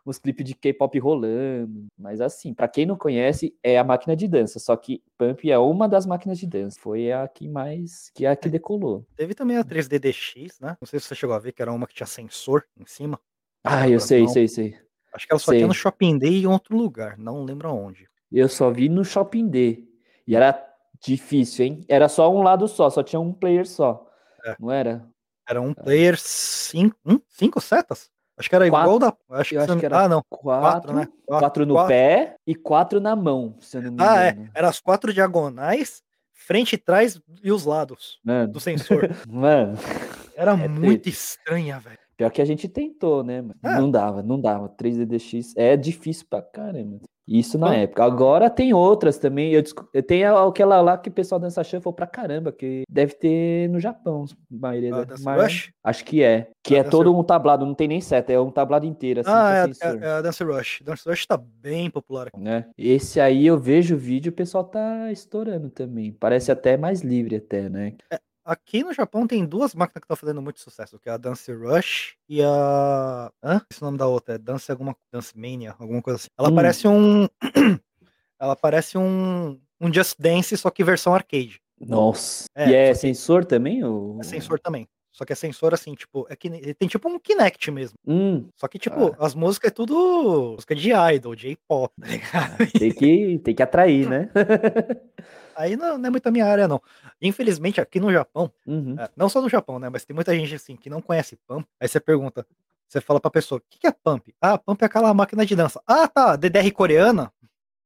[SPEAKER 1] uns clipes de K-pop rolando. Mas assim, pra quem não conhece, é a máquina de dança. Só que Pump é uma das máquinas de dança. Foi a que mais. que é a que decolou.
[SPEAKER 2] Teve também a 3DDX, né? Não sei se você chegou a ver, que era uma que tinha sensor em cima.
[SPEAKER 1] Ah, eu sei,
[SPEAKER 2] não.
[SPEAKER 1] sei, sei.
[SPEAKER 2] Acho que ela só
[SPEAKER 1] Sei.
[SPEAKER 2] tinha no Shopping Day e em outro lugar, não lembro aonde.
[SPEAKER 1] Eu só vi no Shopping D. E era difícil, hein? Era só um lado só, só tinha um player só.
[SPEAKER 2] É.
[SPEAKER 1] Não era?
[SPEAKER 2] Era um player 5 hum? cinco setas? Acho que era igual da. Acho
[SPEAKER 1] Eu
[SPEAKER 2] que,
[SPEAKER 1] acho que era
[SPEAKER 2] Ah, não.
[SPEAKER 1] Quatro,
[SPEAKER 2] Quatro, né?
[SPEAKER 1] quatro no
[SPEAKER 2] quatro.
[SPEAKER 1] pé e quatro na mão, se eu não me
[SPEAKER 2] Ah, é.
[SPEAKER 1] engano.
[SPEAKER 2] Era as quatro diagonais, frente e trás e os lados
[SPEAKER 1] Mano,
[SPEAKER 2] do sensor.
[SPEAKER 1] mano,
[SPEAKER 2] Era
[SPEAKER 1] É
[SPEAKER 2] muito estranha, velho.
[SPEAKER 1] pior que a gente tentou, né, mano?
[SPEAKER 2] É.
[SPEAKER 1] Não dava, não dava. 3DDX é difícil pra caramba. Isso na
[SPEAKER 2] Bom.
[SPEAKER 1] época. Agora tem outras também. Eu, eu tenho aquela lá que o pessoal dança shuffle pra caramba, que deve ter no Japão. a maioria
[SPEAKER 2] A
[SPEAKER 1] da-
[SPEAKER 2] Dance
[SPEAKER 1] mas-
[SPEAKER 2] Rush?
[SPEAKER 1] Acho que é. Que
[SPEAKER 2] A
[SPEAKER 1] é todo um tablado, não tem nem seta, é um tablado inteiro, assim,
[SPEAKER 2] ah, é, a- é a Dance Rush. Dance Rush tá bem popular aqui.
[SPEAKER 1] né? Esse aí eu vejo o vídeo, o pessoal tá estourando também. Parece até mais livre até, né?
[SPEAKER 2] Aqui no Japão tem duas máquinas que estão fazendo muito sucesso, que é a Dance Rush e a. Hã? Esse é o nome da outra, é Dance alguma Dance Mania, alguma coisa assim. Ela
[SPEAKER 1] Hum.
[SPEAKER 2] parece um. Ela parece um, um Just Dance, só que versão arcade.
[SPEAKER 1] Nossa.
[SPEAKER 2] É,
[SPEAKER 1] e é sensor também? Ou...
[SPEAKER 2] É sensor também. Só que é sensor assim, tipo, é que ele tem tipo um Kinect mesmo.
[SPEAKER 1] Hum,
[SPEAKER 2] Só que, tipo, as músicas é tudo música de idol, J-pop, tá ligado?
[SPEAKER 1] tem que, tem que atrair, né?
[SPEAKER 2] Aí não, não é muito a minha área, não. Infelizmente, aqui no Japão,
[SPEAKER 1] Uhum.
[SPEAKER 2] É, não só no Japão, né? Mas tem muita gente assim que não conhece Pump. Aí você pergunta, você fala pra pessoa, o que, que é Pump? Ah, Pump é aquela máquina de dança. Ah, tá, DDR coreana?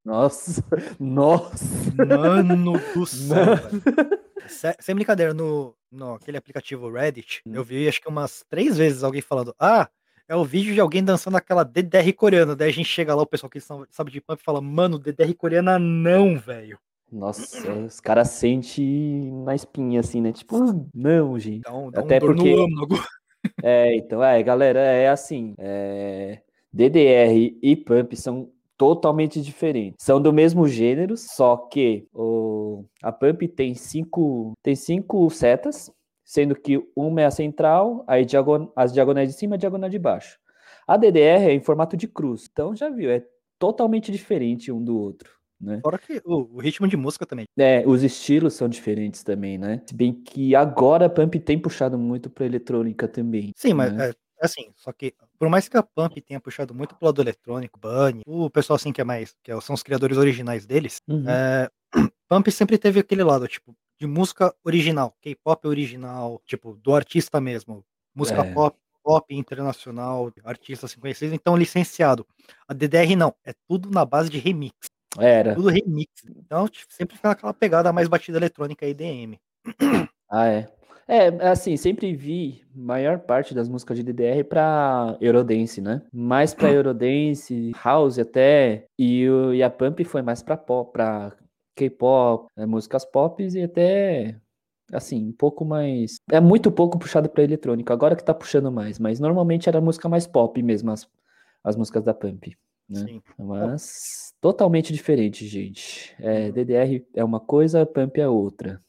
[SPEAKER 1] Nossa, nossa.
[SPEAKER 2] Mano do céu, Sem brincadeira, no, no aquele aplicativo Reddit,
[SPEAKER 1] Hum.
[SPEAKER 2] eu vi acho que umas três vezes alguém falando, ah, é o vídeo de alguém dançando aquela DDR coreana. Daí a gente chega lá, o pessoal que sabe de Pump fala, mano, DDR coreana não, velho.
[SPEAKER 1] Nossa, os caras sentem na espinha, assim, né? Tipo, não, gente.
[SPEAKER 2] Então, dá
[SPEAKER 1] Até
[SPEAKER 2] um dor
[SPEAKER 1] porque-
[SPEAKER 2] no âmago.
[SPEAKER 1] É, então, é, galera, é assim, é, DDR e Pump são totalmente diferentes. São do mesmo gênero, só que o, a Pump tem cinco, tem cinco setas, sendo que uma é a central, aí diagon, as diagonais de cima e a diagonal de baixo. A DDR é em formato de cruz, então já viu, é totalmente diferente um do outro, né?
[SPEAKER 2] Fora que o, o ritmo de música também.
[SPEAKER 1] É, os estilos são diferentes também, né? Se bem que agora a Pump tem puxado muito pra eletrônica também.
[SPEAKER 2] Sim, mas
[SPEAKER 1] né?
[SPEAKER 2] é, assim, só que por mais que a Pump tenha puxado muito pro lado eletrônico, Bunny, o pessoal assim que é mais, que são os criadores originais deles,
[SPEAKER 1] Uhum.
[SPEAKER 2] é, Pump sempre teve aquele lado, tipo, de música original, K-pop original, tipo, do artista mesmo, música
[SPEAKER 1] É.
[SPEAKER 2] pop, pop internacional, artistas assim conhecidos, então licenciado. A DDR não, é tudo na base de remix,
[SPEAKER 1] Era.
[SPEAKER 2] tudo remix. Então, tipo, sempre fica aquela pegada mais batida eletrônica EDM.
[SPEAKER 1] Ah, é. É, assim, sempre vi maior parte das músicas de DDR pra Eurodance, né? Mais pra Eurodance, House até, e, o- e a Pump foi mais pra pop, pra K-pop, né, músicas pop e até, assim, um pouco mais... É muito pouco puxado pra eletrônica, agora que tá puxando mais, mas normalmente era música mais pop mesmo, as, as músicas da Pump. Né?
[SPEAKER 2] Sim.
[SPEAKER 1] Mas totalmente diferente, gente. É, DDR é uma coisa, Pump é outra.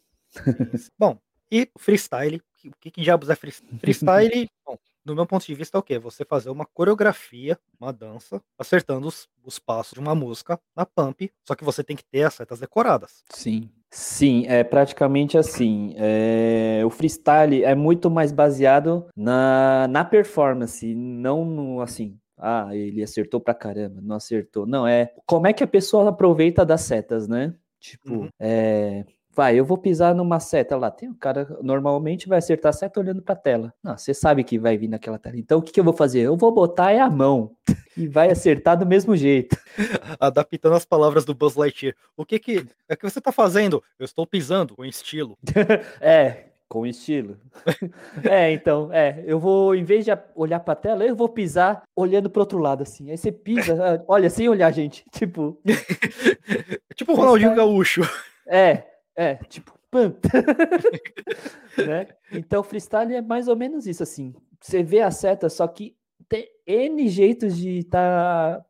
[SPEAKER 2] Bom, e freestyle, o que, que diabos é freestyle? Freestyle, bom, no meu ponto de vista é o quê? Você fazer uma coreografia, uma dança, acertando os, os passos de uma música na pump, só que você tem que ter as setas decoradas.
[SPEAKER 1] Sim. Sim, é praticamente assim. é, o freestyle é muito mais baseado na, na performance, não no assim. Ah, ele acertou pra caramba, não acertou. Não, é como é que a pessoa aproveita das setas, né? Tipo,
[SPEAKER 2] Uhum.
[SPEAKER 1] é, vai, eu vou pisar numa seta lá. Tem um cara normalmente vai acertar a seta olhando pra tela. Não, você sabe que vai vir naquela tela. Então o que, que eu vou fazer? Eu vou botar é a mão e vai acertar do mesmo jeito.
[SPEAKER 2] Adaptando as palavras do Buzz Lightyear. O que que é que você tá fazendo? Eu estou pisando com estilo.
[SPEAKER 1] É, com estilo. é, então, é, eu vou, em vez de a- olhar pra tela, eu vou pisar olhando pro outro lado, assim. Aí você pisa, olha, sem olhar, gente. Tipo,
[SPEAKER 2] tipo o Ronaldinho Gaúcho.
[SPEAKER 1] é, é, tipo, pam. né? Então, freestyle é mais ou menos isso, assim. Você vê a seta, só que tem N jeitos de estar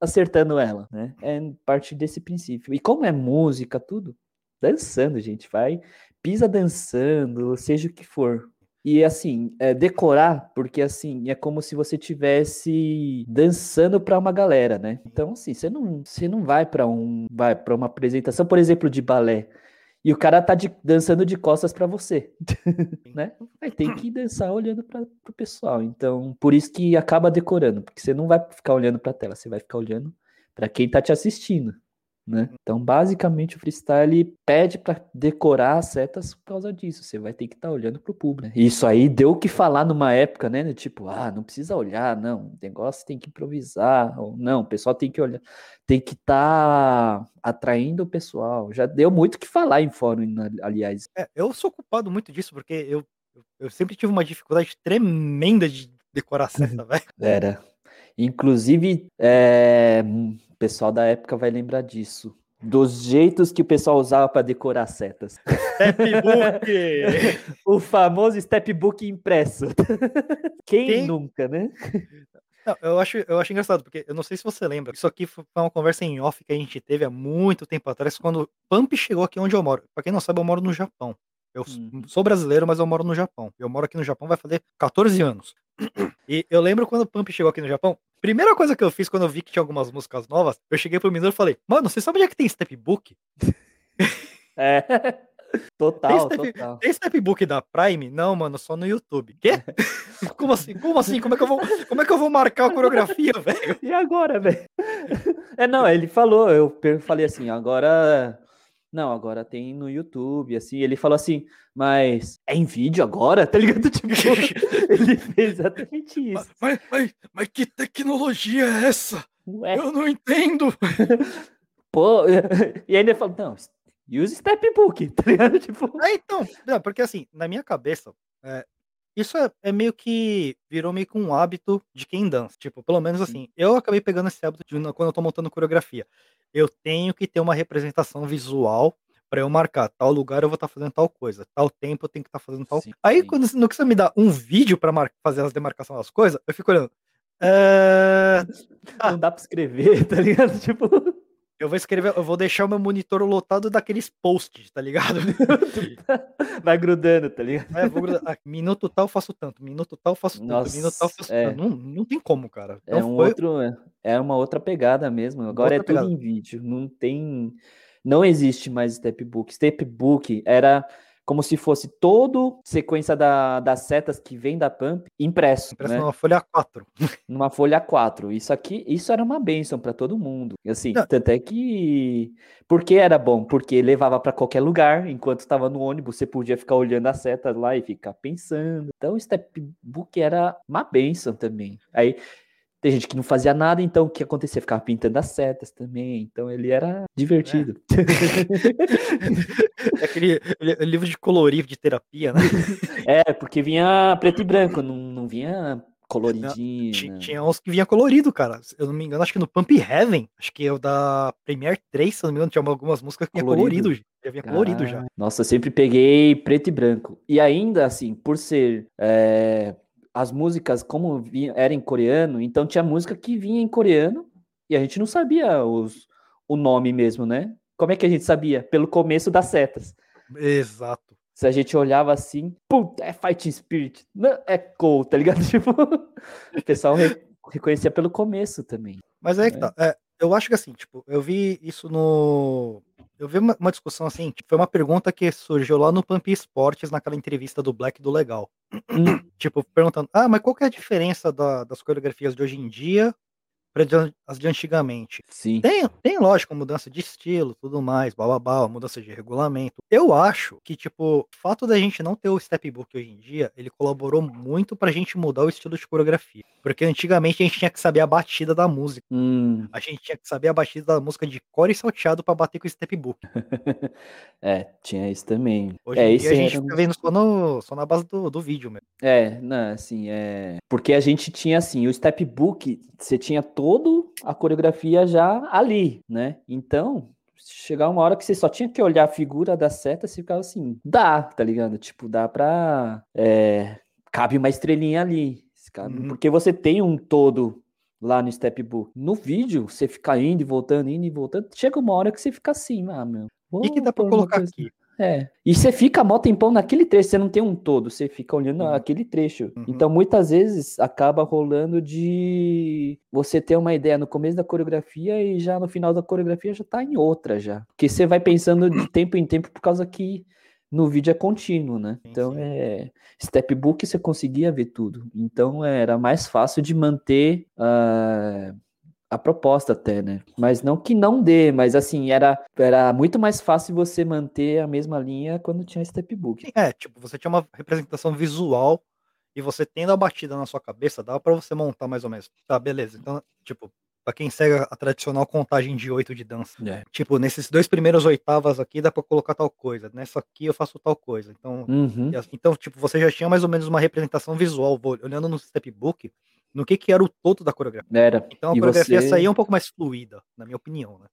[SPEAKER 1] acertando ela, né? É parte desse princípio. E como é música, tudo, dançando, gente, vai, pisa dançando, seja o que for. E assim, é, decorar, porque assim, é como se você tivesse dançando para uma galera, né? Então, assim, você não, você não vai para um, vai para uma apresentação, por exemplo, de balé. E o cara tá de- dançando de costas para você, né? Vai ter que dançar olhando para o pessoal. Então, por isso que acaba decorando, porque você não vai ficar olhando para a tela, você vai ficar olhando para quem tá te assistindo, né? Então, basicamente, o freestyle pede para decorar as setas por causa disso. Você vai ter que estar olhando pro público. né? Isso aí deu o que falar numa época, né? Tipo, ah, não precisa olhar, não. O negócio tem que improvisar, ou não, o pessoal tem que olhar, tem que estar atraindo o pessoal. Já deu muito o que falar em fórum, aliás.
[SPEAKER 2] É, eu sou culpado muito disso, porque eu, eu, sempre tive uma dificuldade tremenda de decorar seta, velho.
[SPEAKER 1] Era. Inclusive, é, o pessoal da época vai lembrar disso. Dos jeitos que o pessoal usava para decorar setas.
[SPEAKER 2] Stepbook!
[SPEAKER 1] O famoso stepbook impresso. Quem
[SPEAKER 2] Quem-
[SPEAKER 1] nunca, né?
[SPEAKER 2] Não, eu, acho, eu acho engraçado, porque eu não sei se você lembra, isso aqui foi uma conversa em off que a gente teve há muito tempo atrás, quando o Pump chegou aqui onde eu moro. Pra quem não sabe, eu moro no Japão. Eu
[SPEAKER 1] Uhum.
[SPEAKER 2] sou brasileiro, mas eu moro no Japão. Eu moro aqui no Japão vai fazer 14 anos. E eu lembro quando o Pump chegou aqui no Japão, primeira coisa que eu fiz quando eu vi que tinha algumas músicas novas, eu cheguei pro menino e falei, mano, você sabe onde é que tem stepbook?
[SPEAKER 1] É. Total,
[SPEAKER 2] Tem step-
[SPEAKER 1] total.
[SPEAKER 2] Tem stepbook da Prime? Não, mano, só no YouTube. Quê? Como assim? Como assim? Como é que eu vou, como é que eu vou marcar a coreografia, velho?
[SPEAKER 1] E agora, velho? É, não, ele falou, eu falei assim, agora. Não, agora tem no YouTube, assim. Ele falou assim, mas é em vídeo agora, tá ligado? Tipo, ele fez exatamente isso.
[SPEAKER 2] Mas, mas, mas que tecnologia é essa?
[SPEAKER 1] Ué,
[SPEAKER 2] Eu não entendo.
[SPEAKER 1] pô. E ainda ele falou, não, use stepbook, tá ligado? Tipo,
[SPEAKER 2] É, então, não, porque assim, na minha cabeça, é, isso é, é meio que virou meio que um hábito de quem dança. Tipo, pelo menos
[SPEAKER 1] Sim.
[SPEAKER 2] assim, eu acabei pegando esse hábito de, quando eu tô montando coreografia. Eu tenho que ter uma representação visual pra eu marcar tal lugar eu vou estar fazendo tal coisa, tal tempo eu tenho que estar fazendo tal.
[SPEAKER 1] Sim,
[SPEAKER 2] Aí
[SPEAKER 1] sim.
[SPEAKER 2] quando no que você me dá um vídeo pra mar- fazer as demarcações das coisas, eu fico olhando. "É,
[SPEAKER 1] não dá pra escrever, tá ligado? Tipo,
[SPEAKER 2] eu vou escrever, eu vou deixar o meu monitor lotado daqueles posts, tá ligado?
[SPEAKER 1] vai grudando, tá ligado?
[SPEAKER 2] É, vou grudar. Ah, minuto tal faço tanto, minuto tal faço tanto, minuto tal
[SPEAKER 1] Nossa,
[SPEAKER 2] faço
[SPEAKER 1] é.
[SPEAKER 2] tanto. Não, não tem como, cara.
[SPEAKER 1] É
[SPEAKER 2] Então
[SPEAKER 1] um
[SPEAKER 2] foi-
[SPEAKER 1] outro, é uma outra pegada mesmo. Agora é
[SPEAKER 2] outra
[SPEAKER 1] tudo
[SPEAKER 2] pegada.
[SPEAKER 1] em vídeo, não tem, não existe mais stepbook. Stepbook era como se fosse todo sequência da, das setas que vem da Pump impresso,
[SPEAKER 2] Parece
[SPEAKER 1] né?
[SPEAKER 2] uma folha 4.
[SPEAKER 1] Numa folha 4. Isso aqui, isso era uma bênção para todo mundo. Assim,
[SPEAKER 2] Não.
[SPEAKER 1] tanto é que por que era bom? Porque levava para qualquer lugar, enquanto estava no ônibus, você podia ficar olhando as setas lá e ficar pensando. Então, o stepbook era uma bênção também. Aí tem gente que não fazia nada, então o que acontecia? Ficava pintando as setas também. Então ele era divertido.
[SPEAKER 2] É aquele li- livro de colorir de terapia, né?
[SPEAKER 1] É, porque vinha preto e branco, não, não vinha coloridinho.
[SPEAKER 2] Ti-
[SPEAKER 1] né?
[SPEAKER 2] Tinha uns que vinha colorido, cara. Se Eu não me engano, acho que no Pump Heaven, acho que é o da Premiere 3, se eu não me engano, tinha algumas músicas que vinha
[SPEAKER 1] Colorido?
[SPEAKER 2] colorido. Já vinha colorido já.
[SPEAKER 1] Nossa, eu sempre peguei preto e branco. E ainda assim, por ser é, as músicas como vinha, era em coreano, então tinha música que vinha em coreano e a gente não sabia os, o nome mesmo, né? Como é que a gente sabia? Pelo começo das setas.
[SPEAKER 2] Exato.
[SPEAKER 1] Se a gente olhava assim, puta, é Fighting Spirit, não, é Cole, tá ligado? Tipo, o pessoal re- reconhecia pelo começo também.
[SPEAKER 2] Mas aí que
[SPEAKER 1] É.
[SPEAKER 2] tá. É, eu acho que assim, tipo, eu vi isso no. Eu vi uma, uma discussão assim, tipo, foi uma pergunta que surgiu lá no Pump Esportes, naquela entrevista do Black do Legal.
[SPEAKER 1] Hum,
[SPEAKER 2] Tipo, perguntando, ah, mas qual que é a diferença da- das coreografias de hoje em dia para as de antigamente?
[SPEAKER 1] sim.
[SPEAKER 2] Tem, tem, lógico, mudança de estilo, tudo mais, bababá, mudança de regulamento. Eu acho que, tipo, o fato da gente não ter o stepbook hoje em dia, ele colaborou muito pra gente mudar o estilo de coreografia. Porque antigamente a gente tinha que saber a batida da música.
[SPEAKER 1] Hum,
[SPEAKER 2] A gente tinha que saber a batida da música de core e salteado pra bater com o stepbook.
[SPEAKER 1] é, tinha isso também.
[SPEAKER 2] Hoje
[SPEAKER 1] é,
[SPEAKER 2] em dia a gente
[SPEAKER 1] era
[SPEAKER 2] fica vendo só, no, só na base do, do vídeo mesmo.
[SPEAKER 1] É, não, assim, é. Porque a gente tinha, assim, o step book, você tinha toda a coreografia já ali, né? Então, chegar uma hora que você só tinha que olhar a figura da seta, você ficava assim, dá, tá ligado? Tipo, dá pra. é, cabe uma estrelinha ali. cabe-
[SPEAKER 2] Uhum.
[SPEAKER 1] Porque você tem um todo lá no step book. No vídeo, você fica indo e voltando, indo e voltando. Chega uma hora que você fica assim, ah, meu.
[SPEAKER 2] O que, que dá pra colocar aqui?
[SPEAKER 1] É. E você fica mó tempão naquele trecho, você não tem um todo, você fica olhando
[SPEAKER 2] Uhum.
[SPEAKER 1] aquele trecho.
[SPEAKER 2] Uhum.
[SPEAKER 1] Então, muitas vezes, acaba rolando de você ter uma ideia no começo da coreografia e já no final da coreografia já tá em outra já. Porque você vai pensando de tempo em tempo por causa que no vídeo é contínuo, né?
[SPEAKER 2] Sim,
[SPEAKER 1] Então,
[SPEAKER 2] sim.
[SPEAKER 1] é... Stepbook você conseguia ver tudo. Então, era mais fácil de manter... ah, a proposta até, né? Mas não que não dê, mas assim, era, era muito mais fácil você manter a mesma linha quando tinha stepbook.
[SPEAKER 2] É, tipo, você tinha uma representação visual e você tendo a batida na sua cabeça, dava pra você montar mais ou menos. Tá, beleza. Então, tipo, pra quem segue a tradicional contagem de oito de dança,
[SPEAKER 1] É.
[SPEAKER 2] tipo, nesses dois primeiros oitavas aqui dá pra colocar tal coisa, nessa aqui eu faço tal coisa. Então,
[SPEAKER 1] Uhum.
[SPEAKER 2] assim, então tipo, você já tinha mais ou menos uma representação visual, olhando no stepbook, no que que era o todo da coreografia.
[SPEAKER 1] Era.
[SPEAKER 2] Então a
[SPEAKER 1] E
[SPEAKER 2] coreografia
[SPEAKER 1] você-
[SPEAKER 2] saía um pouco mais fluida, na minha opinião, né?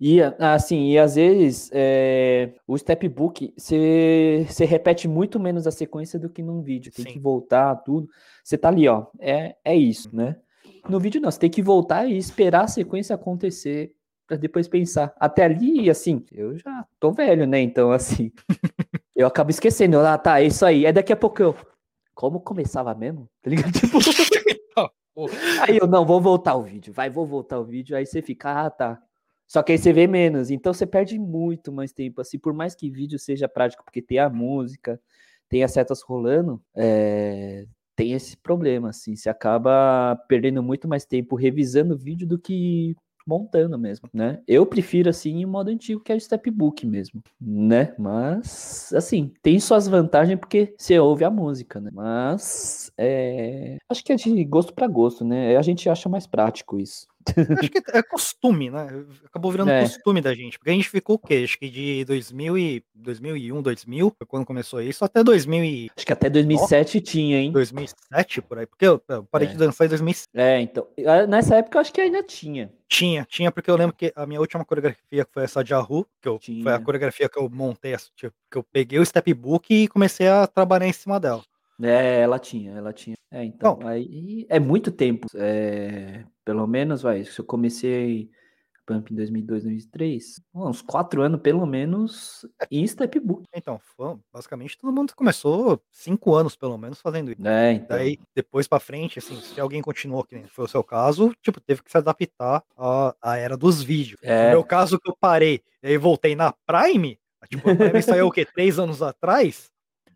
[SPEAKER 1] E assim, e às vezes é, o stepbook você você repete muito menos a sequência do que num vídeo. Tem
[SPEAKER 2] Sim.
[SPEAKER 1] que voltar, tudo. Você tá ali, ó. É, é isso, né? No vídeo não, você tem que voltar e esperar a sequência acontecer pra depois pensar. Até ali, assim, eu já tô velho, né? Então, assim, eu acabo esquecendo. Ah, tá, é isso aí. É daqui a pouco eu. Como começava mesmo? Tá ligado? Tipo. Aí eu, não, vou voltar o vídeo. Vai, vou voltar o vídeo. Aí você fica, ah, tá. Só que aí você vê menos. Então você perde muito mais tempo. Assim, por mais que vídeo seja prático, porque tem a música, tem as setas rolando, é, tem esse problema, assim. Você acaba perdendo muito mais tempo revisando o vídeo do que montando mesmo, né? Eu prefiro, assim, o modo antigo, que é o stepbook mesmo, né? Mas, assim, tem suas vantagens porque você ouve a música, né? Mas, é... acho que é de gosto para gosto, né? A gente acha mais prático isso.
[SPEAKER 2] Acho que é costume, né? Acabou virando
[SPEAKER 1] É.
[SPEAKER 2] costume da gente. Porque a gente ficou o quê? Acho que de 2000 e 2001, 2000, foi quando começou isso, até 2000 e
[SPEAKER 1] Acho que até 2007 tinha, hein?
[SPEAKER 2] 2007, por aí. Porque eu, eu parei
[SPEAKER 1] É.
[SPEAKER 2] de dançar em 2007.
[SPEAKER 1] É, então, ah, nessa época eu acho que ainda tinha.
[SPEAKER 2] Tinha, tinha, porque eu lembro que a minha última coreografia foi essa de Yahoo, que eu, foi a coreografia que eu montei, tipo, que eu peguei o stepbook e comecei a trabalhar em cima dela.
[SPEAKER 1] É, ela tinha, ela tinha. É, então,
[SPEAKER 2] Não.
[SPEAKER 1] aí é muito tempo. É, pelo menos, vai, se eu comecei Pump em 2002, 2003, uns quatro anos pelo menos em stepbook.
[SPEAKER 2] Então, basicamente todo mundo começou cinco anos, pelo menos, fazendo isso.
[SPEAKER 1] É, então.
[SPEAKER 2] Daí, depois pra frente, assim, se alguém continuou, que nem foi o seu caso, tipo, teve que se adaptar à, à era dos vídeos.
[SPEAKER 1] É.
[SPEAKER 2] No meu caso, que eu parei e aí voltei na Prime, tipo, a Prime saiu o quê? Três anos atrás?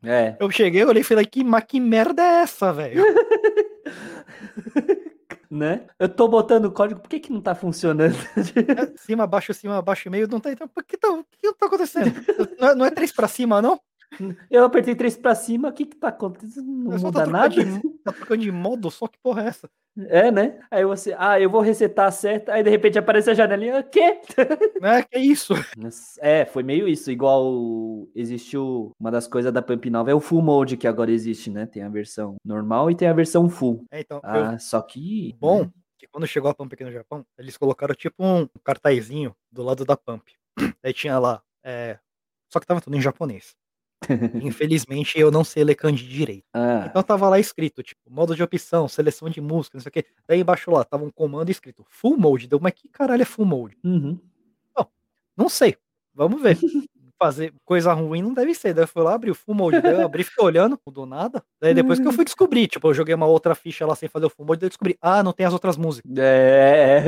[SPEAKER 1] É.
[SPEAKER 2] Eu cheguei, olhei e falei, que, mas que merda é essa, velho?
[SPEAKER 1] né? Eu tô botando o código, por que que não tá funcionando?
[SPEAKER 2] É, cima, baixo, cima, baixo e meio, não tá, então, por que tá, o que tá acontecendo? Não é, não é três pra cima, não?
[SPEAKER 1] Eu apertei três pra cima, o que que tá acontecendo? Não
[SPEAKER 2] Eu
[SPEAKER 1] muda
[SPEAKER 2] tá
[SPEAKER 1] nada?
[SPEAKER 2] de, tá trocando de modo, só que porra é essa?
[SPEAKER 1] É, né? Aí você, ah, eu vou resetar a seta, aí de repente aparece a janelinha, o quê?
[SPEAKER 2] Né? Que isso?
[SPEAKER 1] É, foi meio isso, igual existiu uma das coisas da Pump Nova, é o Full Mode que agora existe, né? Tem a versão normal e tem a versão Full.
[SPEAKER 2] É, então, eu,
[SPEAKER 1] Ah, só que.
[SPEAKER 2] bom
[SPEAKER 1] né?
[SPEAKER 2] que quando chegou a Pump aqui no Japão, eles colocaram tipo um cartazinho do lado da Pump. Aí tinha lá, é, só que tava tudo em japonês. Infelizmente eu não sei ler kanji direito.
[SPEAKER 1] Ah,
[SPEAKER 2] Então tava lá escrito, tipo, modo de opção, seleção de música, não sei o quê. Daí embaixo lá tava um comando escrito full mode. Deu, mas que caralho é full mode?
[SPEAKER 1] uhum.
[SPEAKER 2] Não sei. Vamos ver. Fazer coisa ruim não deve ser. Daí eu fui lá, abri o full mode, daí eu abri, fiquei olhando, mudou nada. Daí depois que eu fui descobrir, tipo, eu joguei uma outra ficha lá sem fazer o full mode, daí eu descobri, ah, não tem as outras músicas.
[SPEAKER 1] É.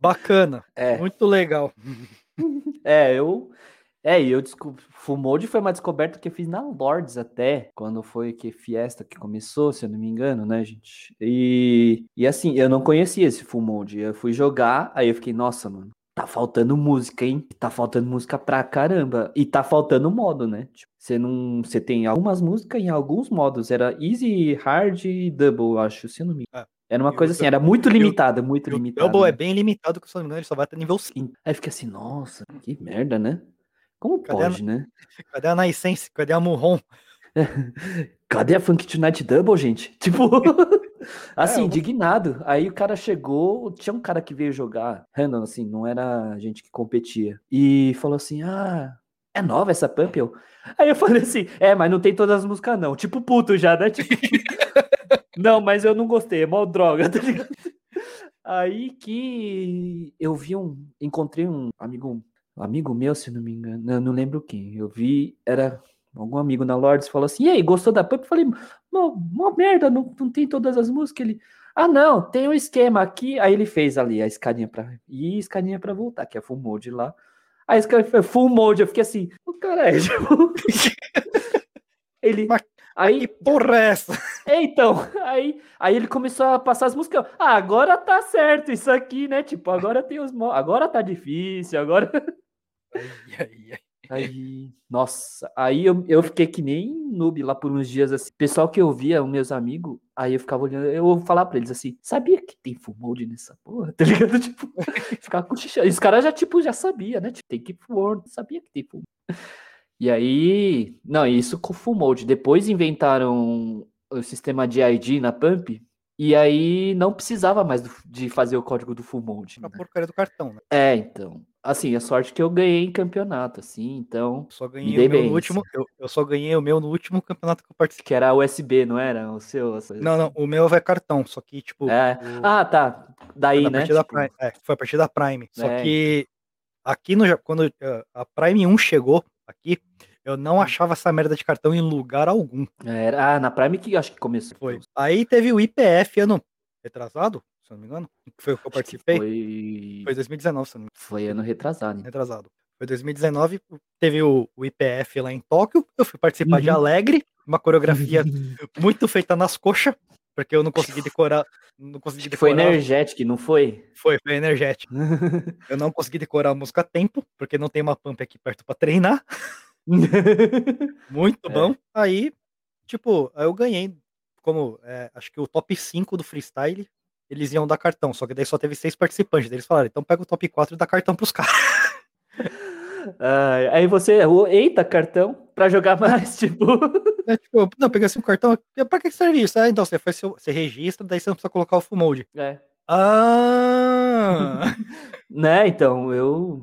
[SPEAKER 2] Bacana.
[SPEAKER 1] É.
[SPEAKER 2] Muito legal.
[SPEAKER 1] É, eu. É, e eu descobri. Full Mode foi uma descoberta que eu fiz na Lords até, quando foi que Fiesta que começou, se eu não me engano, né, gente? E, e assim, eu não conhecia esse Full Mode. Eu fui jogar, aí eu fiquei, nossa, mano, tá faltando música, hein? Tá faltando música pra caramba. E tá faltando modo, né? Tipo, você não. Você tem algumas músicas em alguns modos. Era easy, hard e double, acho, se eu não me engano.
[SPEAKER 2] É.
[SPEAKER 1] Era uma
[SPEAKER 2] E
[SPEAKER 1] coisa assim, era muito limitada, muito
[SPEAKER 2] E o
[SPEAKER 1] limitada.
[SPEAKER 2] Double é
[SPEAKER 1] né?
[SPEAKER 2] bem limitado, que se eu não me engano, ele só vai até nível 5.
[SPEAKER 1] Sim. Aí fica assim, nossa, que merda, né? Como
[SPEAKER 2] Cadê a-
[SPEAKER 1] pode, né?
[SPEAKER 2] Cadê a Naissense? Cadê a Murron?
[SPEAKER 1] Cadê a Funk Tonight Double, gente? Tipo, assim,
[SPEAKER 2] eu-
[SPEAKER 1] indignado. Aí o cara chegou, tinha um cara que veio jogar random, assim, não era gente que competia. E falou assim: ah, é nova essa pump? Eu... Aí eu falei assim: é, mas não tem todas as músicas, não. Tipo, puto já, né? Tipo, não, mas eu não gostei, é mó droga, tá ligado? Aí que eu vi um. Encontrei um amigo amigo meu, se não me engano, eu não lembro quem. Eu vi, era algum amigo na Lords falou assim: e aí, gostou da Pump? Eu falei, mó, merda, não, não tem todas as músicas. Ele, ah, não, tem um esquema aqui. Aí ele fez ali a escadinha pra ir e a escadinha pra voltar, que é full mode lá. Aí esse cara foi full mode, eu fiquei assim, o cara é, tipo... ele...
[SPEAKER 2] Mas
[SPEAKER 1] Aí,
[SPEAKER 2] Que porra é essa?
[SPEAKER 1] é, então, aí, aí ele começou a passar as músicas. Ah, agora tá certo isso aqui, né? Tipo, agora tem os. Agora tá difícil, agora.
[SPEAKER 2] Ai, ai.
[SPEAKER 1] Aí, nossa, aí eu, eu fiquei que nem noob lá por uns dias assim. Pessoal que eu via, os meus amigos, aí eu ficava olhando, eu vou falar pra eles assim: sabia que tem full mode nessa porra? Tá ligado? Tipo, ficava cochichando. E os caras já, tipo, já sabia, né? Tipo, tem que full mode, sabia que tem full mode. E aí, não, isso com full mode. Depois inventaram o sistema de ID na Pump. E aí não precisava mais do- de fazer o código do full mode.
[SPEAKER 2] A
[SPEAKER 1] né?
[SPEAKER 2] porcaria do cartão, né?
[SPEAKER 1] É, então. Assim, a sorte que eu ganhei em campeonato, assim, então.
[SPEAKER 2] Só ganhei o meu no último. Eu, eu só ganhei o meu no último campeonato que eu participei.
[SPEAKER 1] Que era USB, não era? O seu?
[SPEAKER 2] Não, não, o meu é cartão, só que, tipo,
[SPEAKER 1] É.
[SPEAKER 2] o-
[SPEAKER 1] Ah, tá. Daí,
[SPEAKER 2] foi,
[SPEAKER 1] né? tipo,
[SPEAKER 2] Prime, é, foi a partir da Prime. Só
[SPEAKER 1] É.
[SPEAKER 2] que aqui no quando eh, a Prime 1 chegou aqui, eu
[SPEAKER 1] Hum.
[SPEAKER 2] não achava essa merda de cartão em lugar algum.
[SPEAKER 1] era, ah, na Prime que acho que começou.
[SPEAKER 2] Foi. Aí teve o IPF ano retrasado, se não me engano, que foi o que eu
[SPEAKER 1] Acho que
[SPEAKER 2] participei.
[SPEAKER 1] Foi...
[SPEAKER 2] Foi 2019, se não me
[SPEAKER 1] foi ano retrasado.
[SPEAKER 2] engano,
[SPEAKER 1] né?
[SPEAKER 2] retrasado. Foi 2019, teve o, o IPF lá em Tóquio, eu fui participar de
[SPEAKER 1] Uhum.
[SPEAKER 2] Alegre, uma coreografia muito feita nas coxas, porque eu não consegui decorar, não consegui
[SPEAKER 1] que foi
[SPEAKER 2] decorar.
[SPEAKER 1] energético, não foi?
[SPEAKER 2] Foi, foi energético. Eu não consegui decorar a música a tempo, porque não tem uma pump aqui perto pra treinar. Muito
[SPEAKER 1] É.
[SPEAKER 2] bom. Aí, tipo, eu ganhei como, é, acho que o top 5 do freestyle, eles iam dar cartão, só que daí só teve seis participantes. Eles falaram, então pega o top 4 e dá cartão pros caras.
[SPEAKER 1] Ai, aí você errou, eita, cartão, pra jogar mais, tipo.
[SPEAKER 2] É, tipo, não, peguei assim um cartão, pra que que serve isso? Ah, então você faz seu, você registra, daí você não precisa colocar o full mode.
[SPEAKER 1] É.
[SPEAKER 2] Ah!
[SPEAKER 1] Né, então, eu.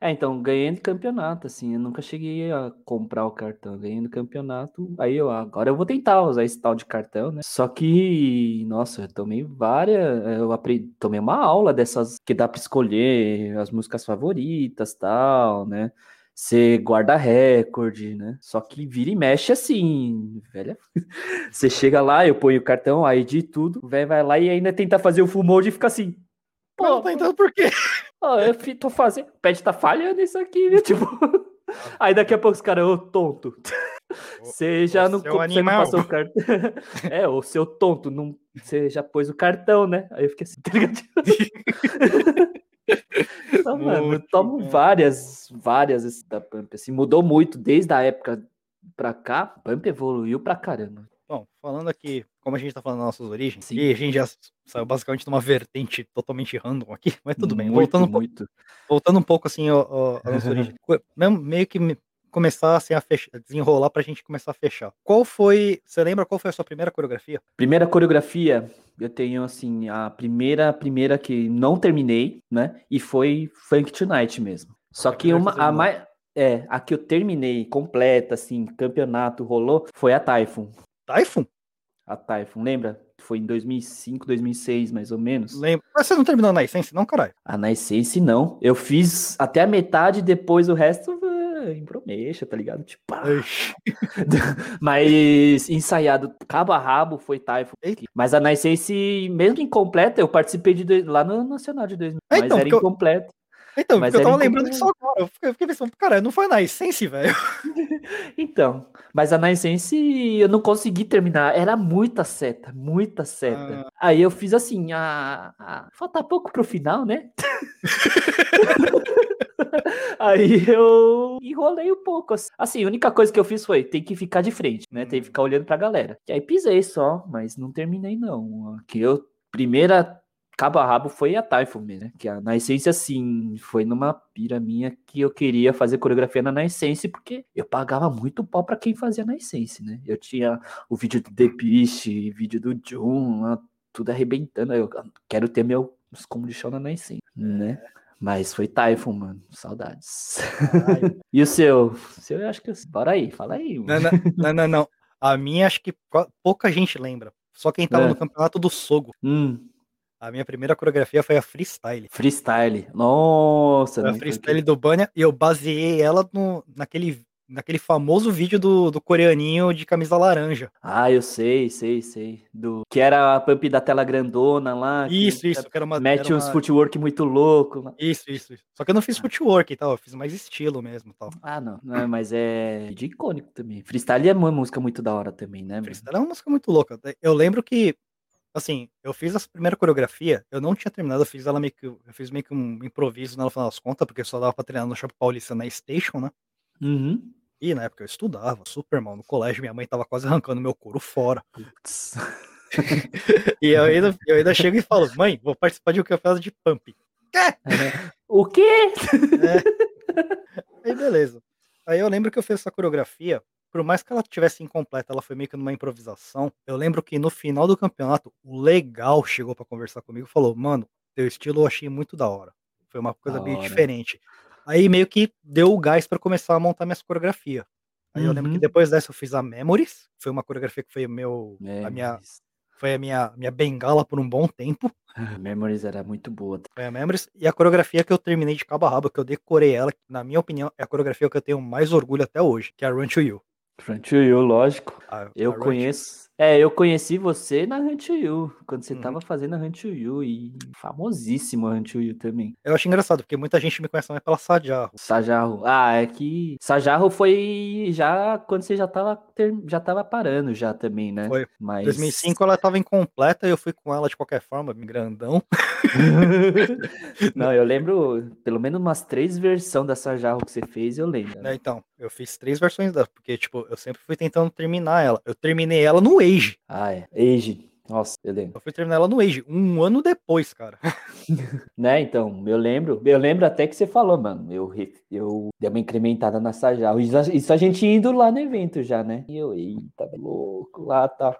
[SPEAKER 1] É, então, ganhei no campeonato, assim. Eu nunca cheguei a comprar o cartão. Ganhei no campeonato. Aí eu, agora eu vou tentar usar esse tal de cartão, né? Só que, nossa, eu tomei várias. Eu aprendi, tomei uma aula dessas que dá pra escolher as músicas favoritas tal, né? Você guarda recorde, né? Só que vira e mexe assim, velho. Você chega lá, eu ponho o cartão, aí de tudo, velho vai lá e ainda tenta fazer o full mode e fica assim.
[SPEAKER 2] Pô, não tá entendendo por quê?
[SPEAKER 1] Ó, eu tô fazendo. O pad tá falhando isso aqui? Tipo. Aí daqui a pouco os caras, ô tonto. Você já não, você não passou o cartão. é, ô seu tonto, não... você já pôs o cartão, né? Aí eu fiquei assim, tá ligado? Então, mano, eu tomo
[SPEAKER 2] bom.
[SPEAKER 1] várias, várias da Pump. Assim, mudou muito desde a época pra cá. Pump evoluiu pra caramba.
[SPEAKER 2] Bom, falando aqui, como a gente tá falando das nossas origens,
[SPEAKER 1] Sim.
[SPEAKER 2] e a gente já saiu basicamente numa vertente totalmente random aqui, mas tudo bem.
[SPEAKER 1] Muito,
[SPEAKER 2] voltando, um po-
[SPEAKER 1] muito.
[SPEAKER 2] voltando um pouco assim ó, ó, à nossa origem. Mesmo- Meio que me- começar assim, a fechar, desenrolar pra gente começar a fechar. Qual foi. Você lembra qual foi a sua primeira coreografia?
[SPEAKER 1] Primeira coreografia, eu tenho assim, a primeira, primeira que não terminei, né? E foi Funk Tonight mesmo. Só
[SPEAKER 2] A
[SPEAKER 1] que uma, a mais. É, a que eu terminei completa, assim, campeonato rolou, foi a Typhoon.
[SPEAKER 2] Typhoon?
[SPEAKER 1] A Typhoon, lembra? Foi em 2005, 2006, mais ou menos.
[SPEAKER 2] Lembro. Mas você não terminou na Essence, não, caralho?
[SPEAKER 1] A na Essence, não. Eu fiz até a metade, depois o resto ah, em bromecha, tá ligado? Tipo, ah. Mas ensaiado cabo a rabo foi Typhoon. Mas a Nice Ace, mesmo incompleta, eu participei de lá no Nacional de 2000.
[SPEAKER 2] É,
[SPEAKER 1] mas
[SPEAKER 2] então,
[SPEAKER 1] era incompleto.
[SPEAKER 2] Então,
[SPEAKER 1] Mas
[SPEAKER 2] porque eu tava lembrando disso agora. Eu fiquei, eu fiquei pensando, cara, não foi na Essence, velho.
[SPEAKER 1] Então, mas a Nice Ace eu não consegui terminar. Era muita seta, muita seta.
[SPEAKER 2] Ah.
[SPEAKER 1] Aí eu fiz assim, a, a- falta pouco pro final, né? Aí eu enrolei um pouco. assim. Assim, a única coisa que eu fiz foi tem que ficar de frente, né? Tem que ficar olhando pra galera. E aí pisei só, mas não terminei não. Que eu primeira cabo a rabo foi a Typhoon, né? Que a, na essência, assim, foi numa pira minha que eu queria fazer coreografia na Na Essence, porque eu pagava muito pau pra quem fazia na Essence, né? Eu tinha o vídeo do The Beast, vídeo do Jun, tudo arrebentando. Eu quero ter meus como de chão na Essence, né? Mas foi Typhoon, mano. Saudades. E o seu? O seu, eu acho que eu... Bora aí, fala aí.
[SPEAKER 2] Não, não, não, não. A minha acho que pouca gente lembra. Só quem tava
[SPEAKER 1] É.
[SPEAKER 2] no campeonato do Sogo.
[SPEAKER 1] Hum,
[SPEAKER 2] A minha primeira coreografia foi a freestyle.
[SPEAKER 1] Freestyle. Nossa,
[SPEAKER 2] Foi a freestyle do Banha e eu baseei ela no, naquele, naquele famoso vídeo do, do coreaninho de camisa laranja.
[SPEAKER 1] Ah, eu sei, sei, sei. Do... Que era a pump da tela grandona lá. que
[SPEAKER 2] Isso, isso. Que era uma,
[SPEAKER 1] Mete
[SPEAKER 2] era
[SPEAKER 1] uns
[SPEAKER 2] uma-
[SPEAKER 1] footwork muito louco.
[SPEAKER 2] Isso, isso, isso. Só que eu não fiz footwork e tal, eu fiz mais estilo mesmo e tal.
[SPEAKER 1] Ah, não. não mas é de icônico também. Freestyle é uma música muito da hora também, né? mano?
[SPEAKER 2] Freestyle é uma música muito louca. Eu lembro que, assim, eu fiz essa primeira coreografia, eu não tinha terminado, eu fiz ela meio que. Eu fiz meio que um improviso nela, final das contas, porque só dava pra treinar no Shopping Paulista na Station, né?
[SPEAKER 1] Uhum.
[SPEAKER 2] E na época eu estudava, super mal, no colégio, minha mãe tava quase arrancando meu couro fora.
[SPEAKER 1] Putz.
[SPEAKER 2] E eu ainda, eu ainda chego e falo, mãe, vou participar de um campeonato de pump. Quê?
[SPEAKER 1] o quê?
[SPEAKER 2] Aí beleza. Aí eu lembro que eu fiz essa coreografia, por mais que ela tivesse incompleta, ela foi meio que numa improvisação. Eu lembro que no final do campeonato, o legal chegou pra conversar comigo e falou: Mano, teu estilo eu achei muito da hora. Foi uma coisa
[SPEAKER 1] Da
[SPEAKER 2] meio
[SPEAKER 1] hora.
[SPEAKER 2] diferente. Aí meio que deu o gás pra começar a montar minhas coreografias. Aí eu lembro que
[SPEAKER 1] Uhum.
[SPEAKER 2] depois dessa eu fiz a Memories, foi uma coreografia que foi meu, a minha, foi a minha, minha bengala por um bom tempo.
[SPEAKER 1] Ah, Memories era muito boa.
[SPEAKER 2] Foi a Memories. E a coreografia que eu terminei de cabo a rabo, que eu decorei ela, que, na minha opinião, é a coreografia que eu tenho mais orgulho até hoje, que é a Run to You.
[SPEAKER 1] Front to You, lógico.
[SPEAKER 2] A-
[SPEAKER 1] Eu
[SPEAKER 2] a
[SPEAKER 1] conheço. É, eu conheci você na Hunt You, quando você
[SPEAKER 2] Uhum.
[SPEAKER 1] tava fazendo a Hunt You, e famosíssimo a Hunt You também.
[SPEAKER 2] Eu acho engraçado, porque muita gente me conhece mais pela Sajarro.
[SPEAKER 1] Sajarro. Ah, é que Sajarro foi já quando você já tava, ter- já tava parando já também, né?
[SPEAKER 2] Foi.
[SPEAKER 1] Mas...
[SPEAKER 2] Em 2005 ela tava incompleta e eu fui com ela de qualquer forma, grandão.
[SPEAKER 1] Não, eu lembro pelo menos umas três versões da Sajarro que você fez, eu lembro.
[SPEAKER 2] Né, Então, eu fiz três versões dela, porque, tipo, eu sempre fui tentando terminar ela. Eu terminei ela no Age.
[SPEAKER 1] Ah, é. Age. Nossa, eu lembro.
[SPEAKER 2] Eu fui terminar ela no Age, um ano depois, cara.
[SPEAKER 1] Né, então, eu lembro, eu lembro até que você falou, mano, eu, eu dei uma incrementada na Sajarro, isso, a- gente indo lá no evento já, né, e eu, eita, louco, lá, tal,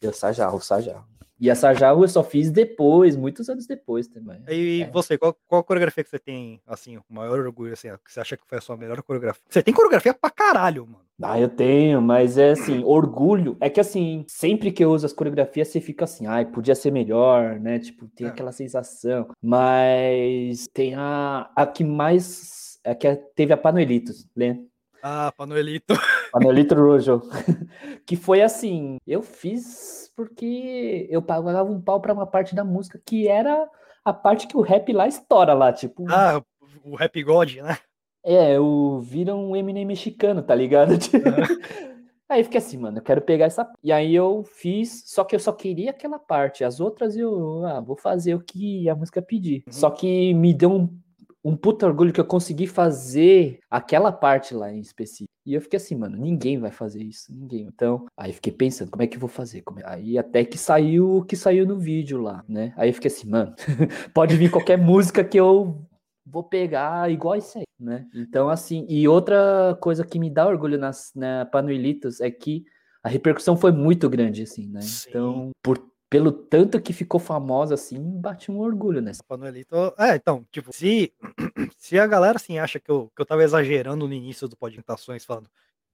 [SPEAKER 1] eu, Sajarro, Sajarro, e a Sajarro eu só fiz depois, muitos anos depois também.
[SPEAKER 2] E
[SPEAKER 1] É.
[SPEAKER 2] você, qual, qual coreografia que você tem, assim, o maior orgulho, assim, que você acha que foi a sua melhor coreografia? Você tem coreografia pra caralho, mano.
[SPEAKER 1] Ah, eu tenho, mas é assim, orgulho, é que assim, sempre que eu uso as coreografias, você fica assim, ai, podia ser melhor, né, tipo, tem
[SPEAKER 2] É.
[SPEAKER 1] aquela sensação, mas tem a, a que mais, a que teve a Panuelitos, lembra?
[SPEAKER 2] Ah, Panuelito.
[SPEAKER 1] Manolito Rojo. que foi assim, eu fiz porque eu pagava um pau pra uma parte da música que era a parte que o rap lá estoura lá, tipo,
[SPEAKER 2] Ah, o Rap God, né?
[SPEAKER 1] é, o vira um Eminem mexicano, tá ligado? Aí eu fiquei assim, mano, eu quero pegar essa. E aí eu fiz, só que eu só queria aquela parte. As outras eu, ah, vou fazer o que a música pedir.
[SPEAKER 2] Uhum.
[SPEAKER 1] Só que me deu um, um puta orgulho que eu consegui fazer aquela parte lá em específico. E eu fiquei assim, mano, ninguém vai fazer isso, ninguém. Então, aí fiquei pensando, como é que eu vou fazer? Como é- Aí até que saiu o que saiu no vídeo lá, né? Aí eu fiquei assim, mano, pode vir qualquer música que eu vou pegar igual isso aí, né? Então, assim, e outra coisa que me dá orgulho nas, na Panuelitos é que a repercussão foi muito grande, assim, né?
[SPEAKER 2] Sim.
[SPEAKER 1] Então, por, pelo tanto que ficou famosa, assim, bate um orgulho nessa.
[SPEAKER 2] Panuelito. É, então, tipo, se, se a galera assim acha que eu, que eu tava exagerando no início do Podimentações falando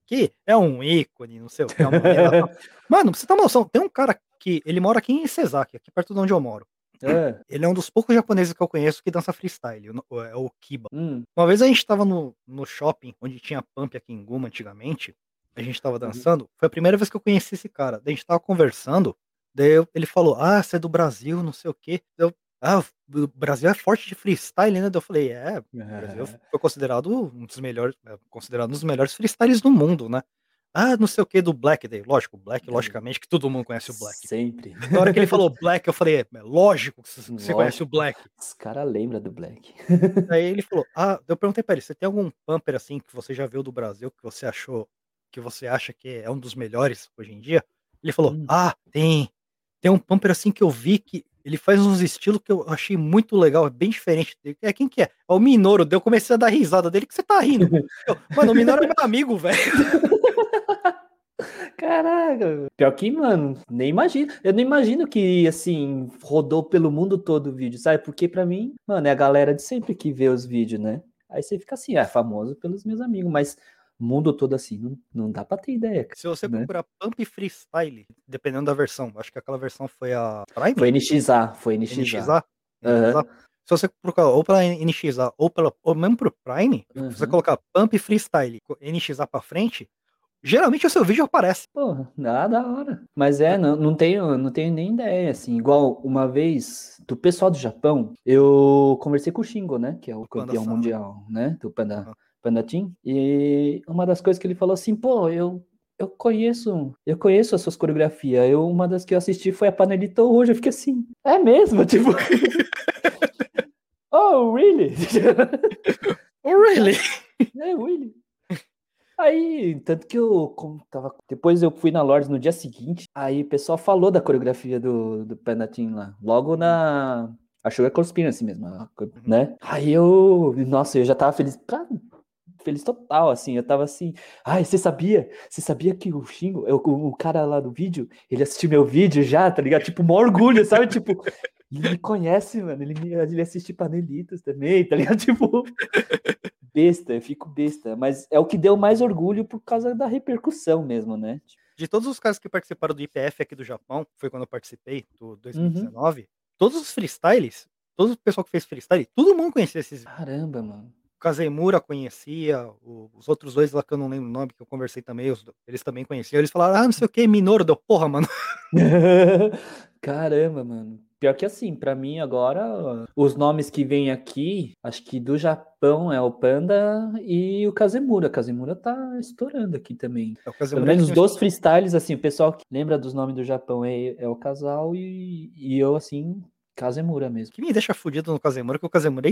[SPEAKER 2] que é um ícone, não sei o que, é uma maneira- Mano, pra você ter uma noção, tem um cara que ele mora aqui em Sesaki, aqui perto de onde eu moro.
[SPEAKER 1] Ah,
[SPEAKER 2] Ele é um dos poucos japoneses que eu conheço que dança freestyle, é o Kiba.
[SPEAKER 1] hum,
[SPEAKER 2] Uma vez a gente tava no, no shopping, onde tinha pump aqui em Guma antigamente, a gente tava dançando, foi a primeira vez que eu conheci esse cara. A gente tava conversando, daí eu- ele falou, ah, você é do Brasil, não sei o quê. Eu, ah, o Brasil é forte de freestyle, né? Daí eu falei, é, o Brasil foi considerado um dos melhores, é, considerado um dos melhores freestyles do mundo, né? Ah, não sei o que do Black Day. Lógico, Black, logicamente, que todo mundo conhece o Black.
[SPEAKER 1] Sempre.
[SPEAKER 2] Na hora que ele falou Black, eu falei, é lógico que você você conhece o
[SPEAKER 1] Lógico.
[SPEAKER 2] Black.
[SPEAKER 1] Os caras lembram do Black.
[SPEAKER 2] Aí ele falou: Ah, eu perguntei pra ele, você tem algum pumper assim que você já viu do Brasil que você achou, que você acha que é um dos melhores hoje em dia? Ele falou:
[SPEAKER 1] Hum.
[SPEAKER 2] Ah, tem. Tem um pumper assim que eu vi que ele faz uns estilos que eu achei muito legal, é bem diferente. dele." É quem que é? É o Minoro. Eu comecei a dar risada dele que você tá rindo. Eu, Mano, o Minoro é meu amigo, velho.
[SPEAKER 1] Caraca, pior que, mano, nem imagino. Eu não imagino que, assim, rodou pelo mundo todo o vídeo, sabe? Porque pra mim, mano, é a galera de sempre que vê os vídeos, né? Aí você fica assim, é famoso pelos meus amigos, mas mundo todo assim. Não, não dá pra ter ideia. cara.
[SPEAKER 2] Se você
[SPEAKER 1] né?
[SPEAKER 2] procurar Pump Freestyle, dependendo da versão, acho que aquela versão foi a Prime?
[SPEAKER 1] Foi NXA, foi NXA.
[SPEAKER 2] NXA? NXA. Se você procurar ou pela NXA ou, pela, ou mesmo pro Prime, se você
[SPEAKER 1] Uhum.
[SPEAKER 2] colocar Pump Freestyle NXA pra frente, geralmente o seu vídeo aparece.
[SPEAKER 1] Porra, dá da hora. Mas é, não, não tenho, não tenho nem ideia, assim. Igual uma vez, do pessoal do Japão, eu conversei com o Shingo, né? Que é o campeão mundial, né? Do Panda,
[SPEAKER 2] Ah.
[SPEAKER 1] Panda Team. E uma das coisas que ele falou assim, pô, eu, eu conheço, eu conheço as suas coreografias. Eu, uma das que eu assisti foi a Panelita hoje. Eu fiquei assim, é mesmo? Tipo. oh, really?
[SPEAKER 2] Oh, really?
[SPEAKER 1] É, Willy. Aí, tanto que eu como tava. Depois eu fui na Lords no dia seguinte. Aí o pessoal falou da coreografia do, do Panda Team lá. Logo na. A Sugar Conspiracy mesmo, a co- né? Aí eu. Nossa, eu já tava feliz. pra- Feliz total, assim. Eu tava assim. Ai, você sabia? Você sabia que o Xingo, eu- o, cara lá do vídeo, ele assistiu meu vídeo já, tá ligado? Tipo, maior orgulho, sabe? Tipo, ele me conhece, mano. Ele, me, ele assiste Panelitas também, tá ligado? Tipo besta, eu fico besta. Mas é o que deu mais orgulho por causa da repercussão mesmo, né?
[SPEAKER 2] De todos os caras que participaram do IPF aqui do Japão, foi quando eu participei, do
[SPEAKER 1] Uhum.
[SPEAKER 2] 2019, todos os freestyles, todo o pessoal que fez freestyle, todo mundo conhecia esses.
[SPEAKER 1] Caramba, mano.
[SPEAKER 2] Kazemura conhecia, os outros dois lá que eu não lembro o nome, que eu conversei também, do- eles também conheciam. Eles falaram, ah, não sei o que, Minoru, deu porra, mano.
[SPEAKER 1] Caramba, mano. Pior que assim, pra mim agora, os nomes que vêm aqui, acho que do Japão é o Panda e o Kazemura. O Kazemura tá estourando aqui também.
[SPEAKER 2] É o
[SPEAKER 1] Pelo menos
[SPEAKER 2] que
[SPEAKER 1] dos freestyles, assim, o pessoal que lembra dos nomes do Japão é, é o casal e, e eu, assim, Kazemura mesmo.
[SPEAKER 2] que me deixa fudido no Kazemura, que o Kazemura é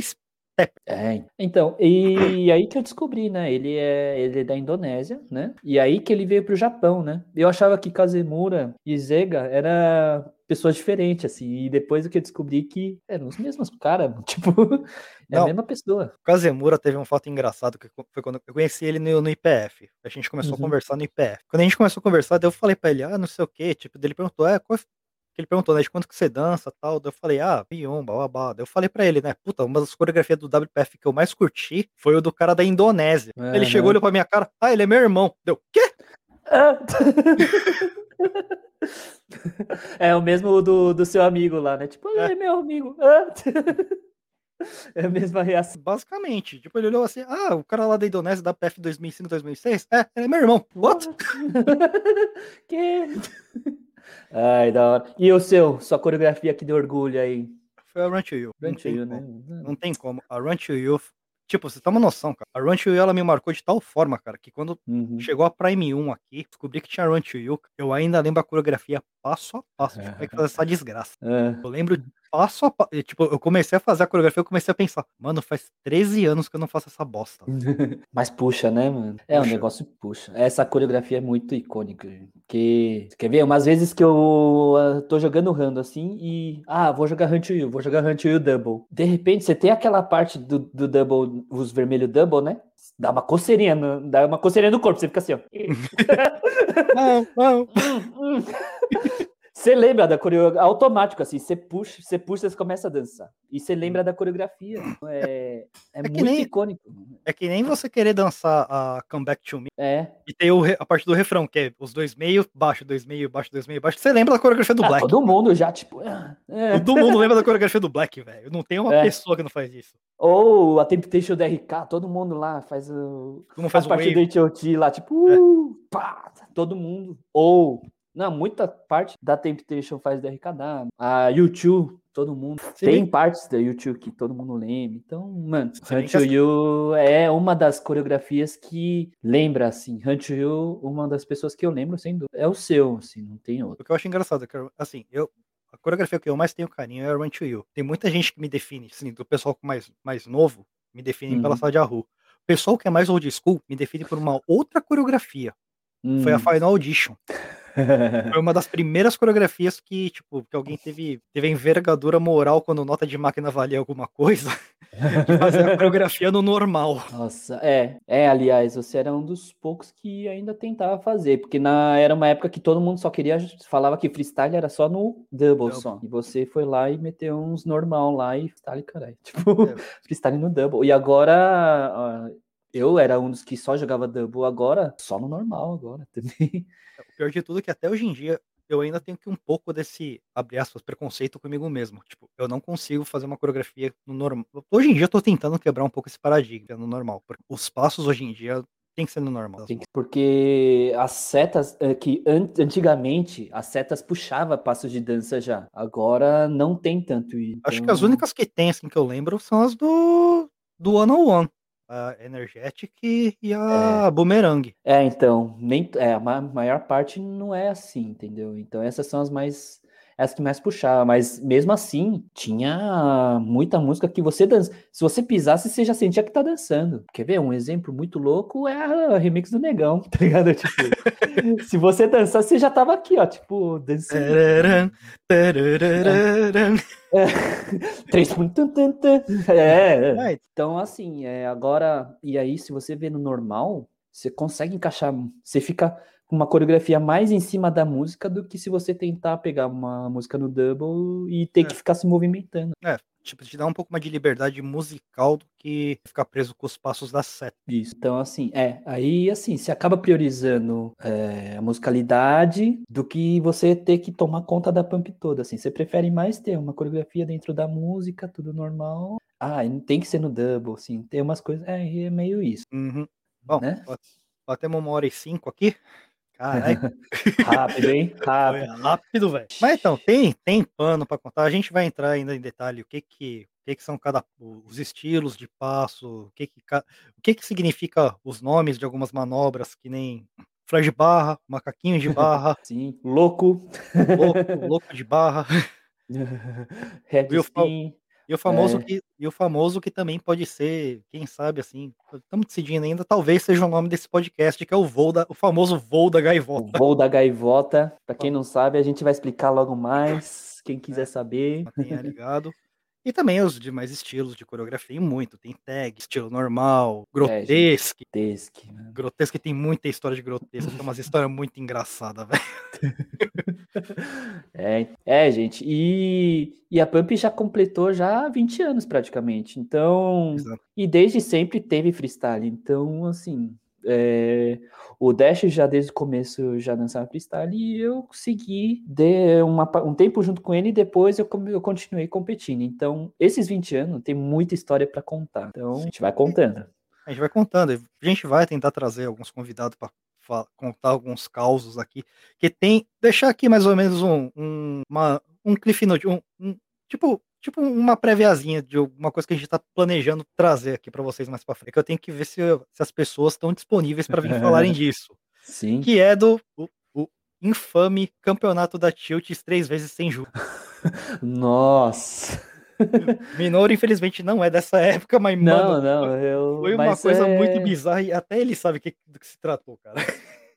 [SPEAKER 1] É, então, e aí que eu descobri, né? Ele é, ele é da Indonésia, né? E aí que ele veio pro Japão, né? Eu achava que Kazemura e Zega era pessoas diferentes, assim, e depois que eu descobri que eram os mesmos caras, tipo, é a
[SPEAKER 2] Não.
[SPEAKER 1] mesma pessoa.
[SPEAKER 2] Kazemura teve um fato engraçado, que foi quando eu conheci ele no, no IPF. A gente começou
[SPEAKER 1] Uhum.
[SPEAKER 2] a conversar no IPF. Quando a gente começou a conversar, eu falei pra ele, ah, não sei o quê. Tipo, ele perguntou, é, qual... ele perguntou, né, de quanto que você dança tal. Daí eu falei, ah, Pion, babá. Daí eu falei pra ele, né, puta, uma das coreografias do WPF que eu mais curti foi o do cara da Indonésia. Ele chegou, olhou pra minha cara, ah, ele é meu irmão. Deu, quê?
[SPEAKER 1] Ah! É o mesmo do, do seu amigo lá, né? Tipo,
[SPEAKER 2] É.
[SPEAKER 1] é meu amigo. Ah! É a mesma reação.
[SPEAKER 2] Basicamente. Tipo, ele olhou assim, ah, o cara lá da Indonésia, da PF 2005, 2006, é, ele é meu irmão. What?
[SPEAKER 1] que? Ai, da hora. E o seu? Sua coreografia que deu orgulho aí?
[SPEAKER 2] Foi a Run to You. Não
[SPEAKER 1] Run to
[SPEAKER 2] tem
[SPEAKER 1] You, né?
[SPEAKER 2] Não tem como. A Run to You. Tipo, você tem uma noção, cara. A Run to You ela me marcou de tal forma, cara, que quando
[SPEAKER 1] Uhum.
[SPEAKER 2] chegou a Prime 1 aqui, descobri que tinha Run to You. Eu ainda lembro a coreografia passo a passo como é que fazer essa desgraça.
[SPEAKER 1] Ah,
[SPEAKER 2] Eu lembro passo a passo. Tipo, eu comecei a fazer a coreografia, eu comecei a pensar, mano, faz 13 anos que eu não faço essa bosta.
[SPEAKER 1] Mas puxa, né, mano? É, o
[SPEAKER 2] Puxa.
[SPEAKER 1] negócio puxa. Essa coreografia é muito icônica. gente. Porque, quer ver? Umas vezes que eu ah, tô jogando rando assim e. Ah, vou jogar Hunt You, vou jogar Hunt You Double. De repente, você tem aquela parte do, do Double, os vermelhos Double, né? Dá uma coceirinha, no- dá uma coceirinha no corpo, você fica assim, ó.
[SPEAKER 2] Não, não.
[SPEAKER 1] Você lembra da coreografia, automático, assim, você puxa, você puxa, você começa a dançar. E você lembra da coreografia. É, é,
[SPEAKER 2] que
[SPEAKER 1] muito
[SPEAKER 2] nem-
[SPEAKER 1] icônico.
[SPEAKER 2] É que nem você querer dançar a Come Back to Me
[SPEAKER 1] É.
[SPEAKER 2] e ter o a parte do refrão, que é os dois meio, baixo, dois meio, baixo, dois meio, baixo. Você lembra da coreografia do
[SPEAKER 1] Ah,
[SPEAKER 2] Black?
[SPEAKER 1] todo mundo já, tipo. ah, é.
[SPEAKER 2] Todo mundo lembra da coreografia do Black, velho. Não tem uma
[SPEAKER 1] É.
[SPEAKER 2] pessoa que não faz isso.
[SPEAKER 1] Ou a Temptation do RK, todo mundo lá faz o.
[SPEAKER 2] Mundo
[SPEAKER 1] Faz
[SPEAKER 2] faz o
[SPEAKER 1] parte
[SPEAKER 2] wave.
[SPEAKER 1] do HOT lá, tipo,
[SPEAKER 2] É.
[SPEAKER 1] uh, pá, todo mundo. Ou, não, muita parte da Temptation faz do RKW. A YouTube, todo mundo.
[SPEAKER 2] Se
[SPEAKER 1] Tem partes da YouTube que todo mundo lembra. Então, mano, Hunt You é uma das coreografias que lembra, assim. Hunt You, uma das pessoas que eu lembro, sem dúvida. É o seu, assim, não tem outro.
[SPEAKER 2] O que eu acho engraçado é que, assim, eu. A coreografia que eu mais tenho carinho é a Run to You. Tem muita gente que me define, assim, do pessoal mais, mais novo, me define pela
[SPEAKER 1] Uhum.
[SPEAKER 2] Sadia Rua. O pessoal que é mais old school me define por uma outra coreografia. Foi a
[SPEAKER 1] Hum.
[SPEAKER 2] Final Audition. Foi uma das primeiras coreografias que, tipo, que alguém teve, teve envergadura moral quando nota de máquina valia alguma coisa, de fazer a coreografia no normal.
[SPEAKER 1] Nossa, é, é, aliás, você era um dos poucos que ainda tentava fazer, porque na, era uma época que todo mundo só queria, falava que freestyle era só no double, só, e você foi lá e meteu uns normal lá e freestyle, caralho, tipo,
[SPEAKER 2] É.
[SPEAKER 1] freestyle no double, e agora, ah, Eu era um dos que só jogava double agora, só no normal agora também.
[SPEAKER 2] O pior de tudo é que até hoje em dia eu ainda tenho que um pouco desse, abre aspas, preconceito comigo mesmo. Tipo, eu não consigo fazer uma coreografia no normal. Hoje em dia eu tô tentando quebrar um pouco esse paradigma no normal. Porque os passos hoje em dia tem que ser no normal.
[SPEAKER 1] Porque as setas, é, que an- antigamente as setas puxava passos de dança já. Agora não tem tanto isso.
[SPEAKER 2] Acho que as
[SPEAKER 1] Então,
[SPEAKER 2] únicas que tem, assim, que eu lembro são as do, do One on One. A Energetic e a Boomerang.
[SPEAKER 1] É, então, nem é, a ma- maior parte não é assim, entendeu? Então essas são as mais as que mais puxavam, mas mesmo assim, tinha muita música que você dança. Se você pisasse, você já sentia que tá dançando. Quer ver? Um exemplo muito louco é a remix do Negão, tá ligado? Tipo, se você dançar, você já tava aqui, ó, tipo, dançando.
[SPEAKER 2] Tarararam.
[SPEAKER 1] Três. É, é.
[SPEAKER 2] É,
[SPEAKER 1] Então, assim, é, agora, e aí, se você vê no normal, você consegue encaixar, você fica uma coreografia mais em cima da música do que se você tentar pegar uma música no double e ter
[SPEAKER 2] É.
[SPEAKER 1] que ficar se movimentando.
[SPEAKER 2] tipo, te dá um pouco mais de liberdade musical do que ficar preso com os passos da seta.
[SPEAKER 1] Isso. Então, assim, é, aí, assim, você acaba priorizando é, a musicalidade do que você ter que tomar conta da pump toda, assim. Você prefere mais ter uma coreografia dentro da música, tudo normal. Ah, tem que ser no double, assim, tem umas coisas, é, é meio isso,
[SPEAKER 2] Uhum. Bom,
[SPEAKER 1] né?
[SPEAKER 2] bate- batemos uma hora e cinco aqui. Caralho,
[SPEAKER 1] Rápido, hein?
[SPEAKER 2] foi
[SPEAKER 1] Rápido.
[SPEAKER 2] rápido, velho. Mas então, tem, tem pano pra contar. A gente vai entrar ainda em detalhe o que que, o que, que são cada os estilos de passo, o que que, o que que significa os nomes de algumas manobras, que nem flash de barra, macaquinho de barra,
[SPEAKER 1] Sim, louco.
[SPEAKER 2] louco, louco de barra.
[SPEAKER 1] Spin.
[SPEAKER 2] E o famoso
[SPEAKER 1] É.
[SPEAKER 2] que e o famoso que também pode ser, quem sabe assim, estamos decidindo ainda, talvez seja o nome desse podcast, que é o voo da, o famoso voo da
[SPEAKER 1] O
[SPEAKER 2] gaivota.
[SPEAKER 1] voo da gaivota. Pra quem não sabe, a gente vai explicar logo mais. Quem quiser saber.
[SPEAKER 2] Mantenha ligado. E também os demais estilos de coreografia, tem muito, tem tag, estilo normal, grotesque.
[SPEAKER 1] Tesque. né?
[SPEAKER 2] Grotesque tem muita história de grotesque, tem umas histórias muito engraçadas, velho.
[SPEAKER 1] É, é, gente. E, e a Pump já completou já 20 anos praticamente. Então,
[SPEAKER 2] Exato.
[SPEAKER 1] e desde sempre teve freestyle. Então, assim, é, o Dash já desde o começo já dançava freestyle e eu segui de uma um tempo junto com ele e depois eu, eu continuei competindo. Então, esses 20 anos tem muita história para contar. Então, a gente vai contando.
[SPEAKER 2] A gente vai contando, a gente vai tentar trazer alguns convidados para contar alguns causos aqui, que tem, deixar aqui mais ou menos um, um, uma, um cliff note, um, um- tipo, tipo uma préviazinha de alguma coisa que a gente está planejando trazer aqui para vocês mais para frente, que eu tenho que ver se, se as pessoas estão disponíveis para vir falarem disso,
[SPEAKER 1] Sim.
[SPEAKER 2] que é do o, o infame campeonato da Tilts três vezes sem juros.
[SPEAKER 1] Nossa.
[SPEAKER 2] Minouro, infelizmente, não é dessa época, mas,
[SPEAKER 1] Não,
[SPEAKER 2] mano,
[SPEAKER 1] não, eu.
[SPEAKER 2] foi uma
[SPEAKER 1] mas
[SPEAKER 2] coisa
[SPEAKER 1] é-
[SPEAKER 2] muito bizarra e até ele sabe que- do que se tratou, cara.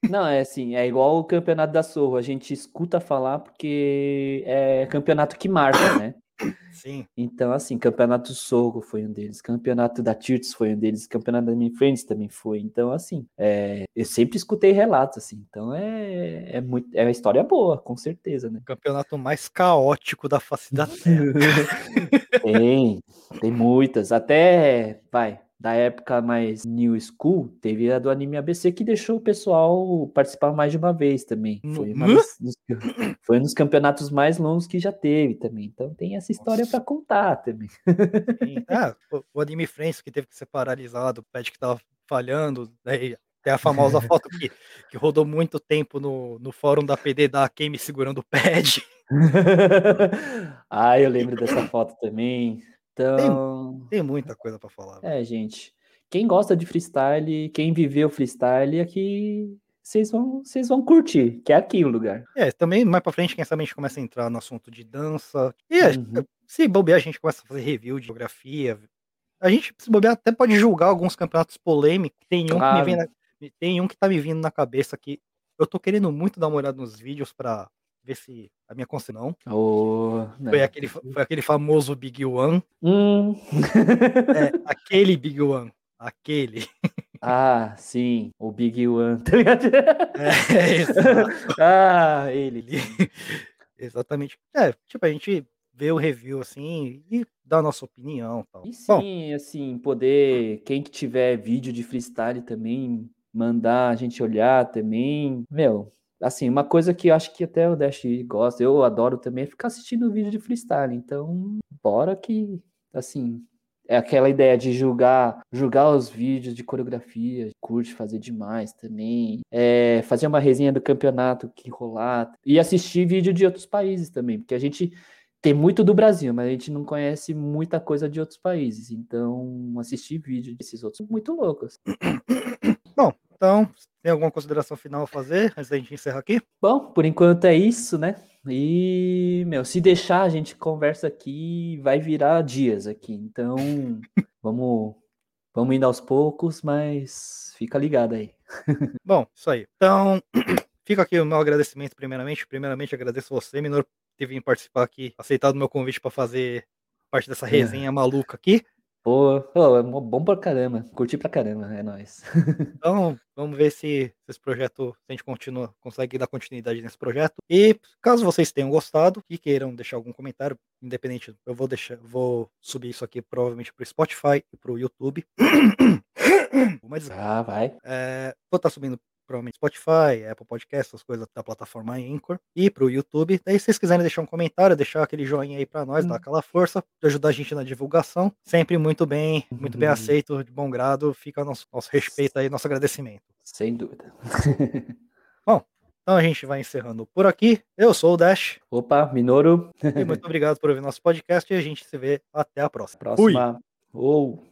[SPEAKER 1] Não, é assim, é igual o campeonato da Sorro, a gente escuta falar porque é campeonato que marca, né?
[SPEAKER 2] Sim.
[SPEAKER 1] Então, assim, campeonato do Sorro foi um deles, campeonato da Tirts foi um deles, campeonato da Mini Friends também foi. Então, assim, é, eu sempre escutei relatos, assim, então é, é, muito, é uma história boa, com certeza, né?
[SPEAKER 2] campeonato mais caótico da face da Terra.
[SPEAKER 1] Tem, tem muitas, até, vai, da época mais new school, teve a do Anime ABC que deixou o pessoal participar mais de uma vez também. Foi, uma foi um dos campeonatos mais longos que já teve também. Então tem essa história para contar também.
[SPEAKER 2] Ah, o- o Anime Friends que teve que ser paralisado, o pad que tava falhando, daí tem a famosa foto que, que rodou muito tempo no, no fórum da PD da Kame segurando o pad.
[SPEAKER 1] ah, eu lembro dessa foto também. Então,
[SPEAKER 2] Tem muita coisa pra falar. velho.
[SPEAKER 1] é, gente. Quem gosta de freestyle, quem viveu freestyle, aqui vocês vão, vocês vão curtir, que é aqui o lugar.
[SPEAKER 2] É, também mais pra frente, quem sabe a gente começa a entrar no assunto de dança. E
[SPEAKER 1] Uhum.
[SPEAKER 2] se bobear, a gente começa a fazer review de geografia. A gente, se bobear, até pode julgar alguns campeonatos polêmicos. Tem um, que me
[SPEAKER 1] Claro.
[SPEAKER 2] vem na- tem um que tá me vindo na cabeça que eu tô querendo muito dar uma olhada nos vídeos pra ver se a minha consideração
[SPEAKER 1] Ô,
[SPEAKER 2] foi,
[SPEAKER 1] né.
[SPEAKER 2] aquele, fa- foi aquele famoso Big One.
[SPEAKER 1] Hum.
[SPEAKER 2] É, aquele Big One. Aquele.
[SPEAKER 1] Ah, sim, o Big One, tá ligado?
[SPEAKER 2] É, exato.
[SPEAKER 1] Ah, ele.
[SPEAKER 2] Exatamente. É, tipo, a gente ver o review assim e dar a nossa opinião e tal.
[SPEAKER 1] E
[SPEAKER 2] Bom,
[SPEAKER 1] sim, assim, poder, quem que tiver vídeo de freestyle também, mandar a gente olhar também. Meu, assim, uma coisa que eu acho que até o Dash gosta, eu adoro também, é ficar assistindo vídeo de freestyle. Então, bora que, assim, é aquela ideia de julgar, julgar os vídeos de coreografia, curte fazer demais também, é, fazer uma resenha do campeonato que rolar e assistir vídeo de outros países também, porque a gente tem muito do Brasil, mas a gente não conhece muita coisa de outros países, então assistir vídeo desses outros muito loucos.
[SPEAKER 2] bom, então, tem alguma consideração final a fazer antes da gente encerrar aqui?
[SPEAKER 1] Bom, por enquanto é isso, né? E, meu, se deixar, a gente conversa aqui, vai virar dias aqui. Então, vamos, vamos indo aos poucos, mas fica ligado aí.
[SPEAKER 2] Bom, isso aí. Então, fica aqui o meu agradecimento primeiramente. Primeiramente, agradeço você, Minor, por ter vindo participar aqui, aceitado o meu convite para fazer parte dessa resenha maluca aqui.
[SPEAKER 1] Pô, pô, é bom pra caramba. Curti pra caramba, é nóis.
[SPEAKER 2] Então, vamos ver se se esse projeto, se a gente continua, consegue dar continuidade nesse projeto. E caso vocês tenham gostado e queiram deixar algum comentário, independente, eu vou deixar, vou subir isso aqui provavelmente pro Spotify e pro YouTube. Mas
[SPEAKER 1] Ah, vai.
[SPEAKER 2] é, vou estar subindo provavelmente Spotify, Apple Podcast, essas coisas da plataforma Anchor e pro YouTube. Daí, se vocês quiserem deixar um comentário, deixar aquele joinha aí pra nós, dar aquela força, ajudar a gente na divulgação, sempre muito bem, muito bem
[SPEAKER 1] Uhum.
[SPEAKER 2] aceito, de bom grado, fica nosso, nosso respeito aí, nosso agradecimento.
[SPEAKER 1] Sem dúvida.
[SPEAKER 2] Então a gente vai encerrando por aqui. Eu sou o Dash
[SPEAKER 1] Opa, Minoru,
[SPEAKER 2] e muito obrigado por ouvir nosso podcast e a gente se vê até a próxima. Fui!
[SPEAKER 1] próxima. Ou.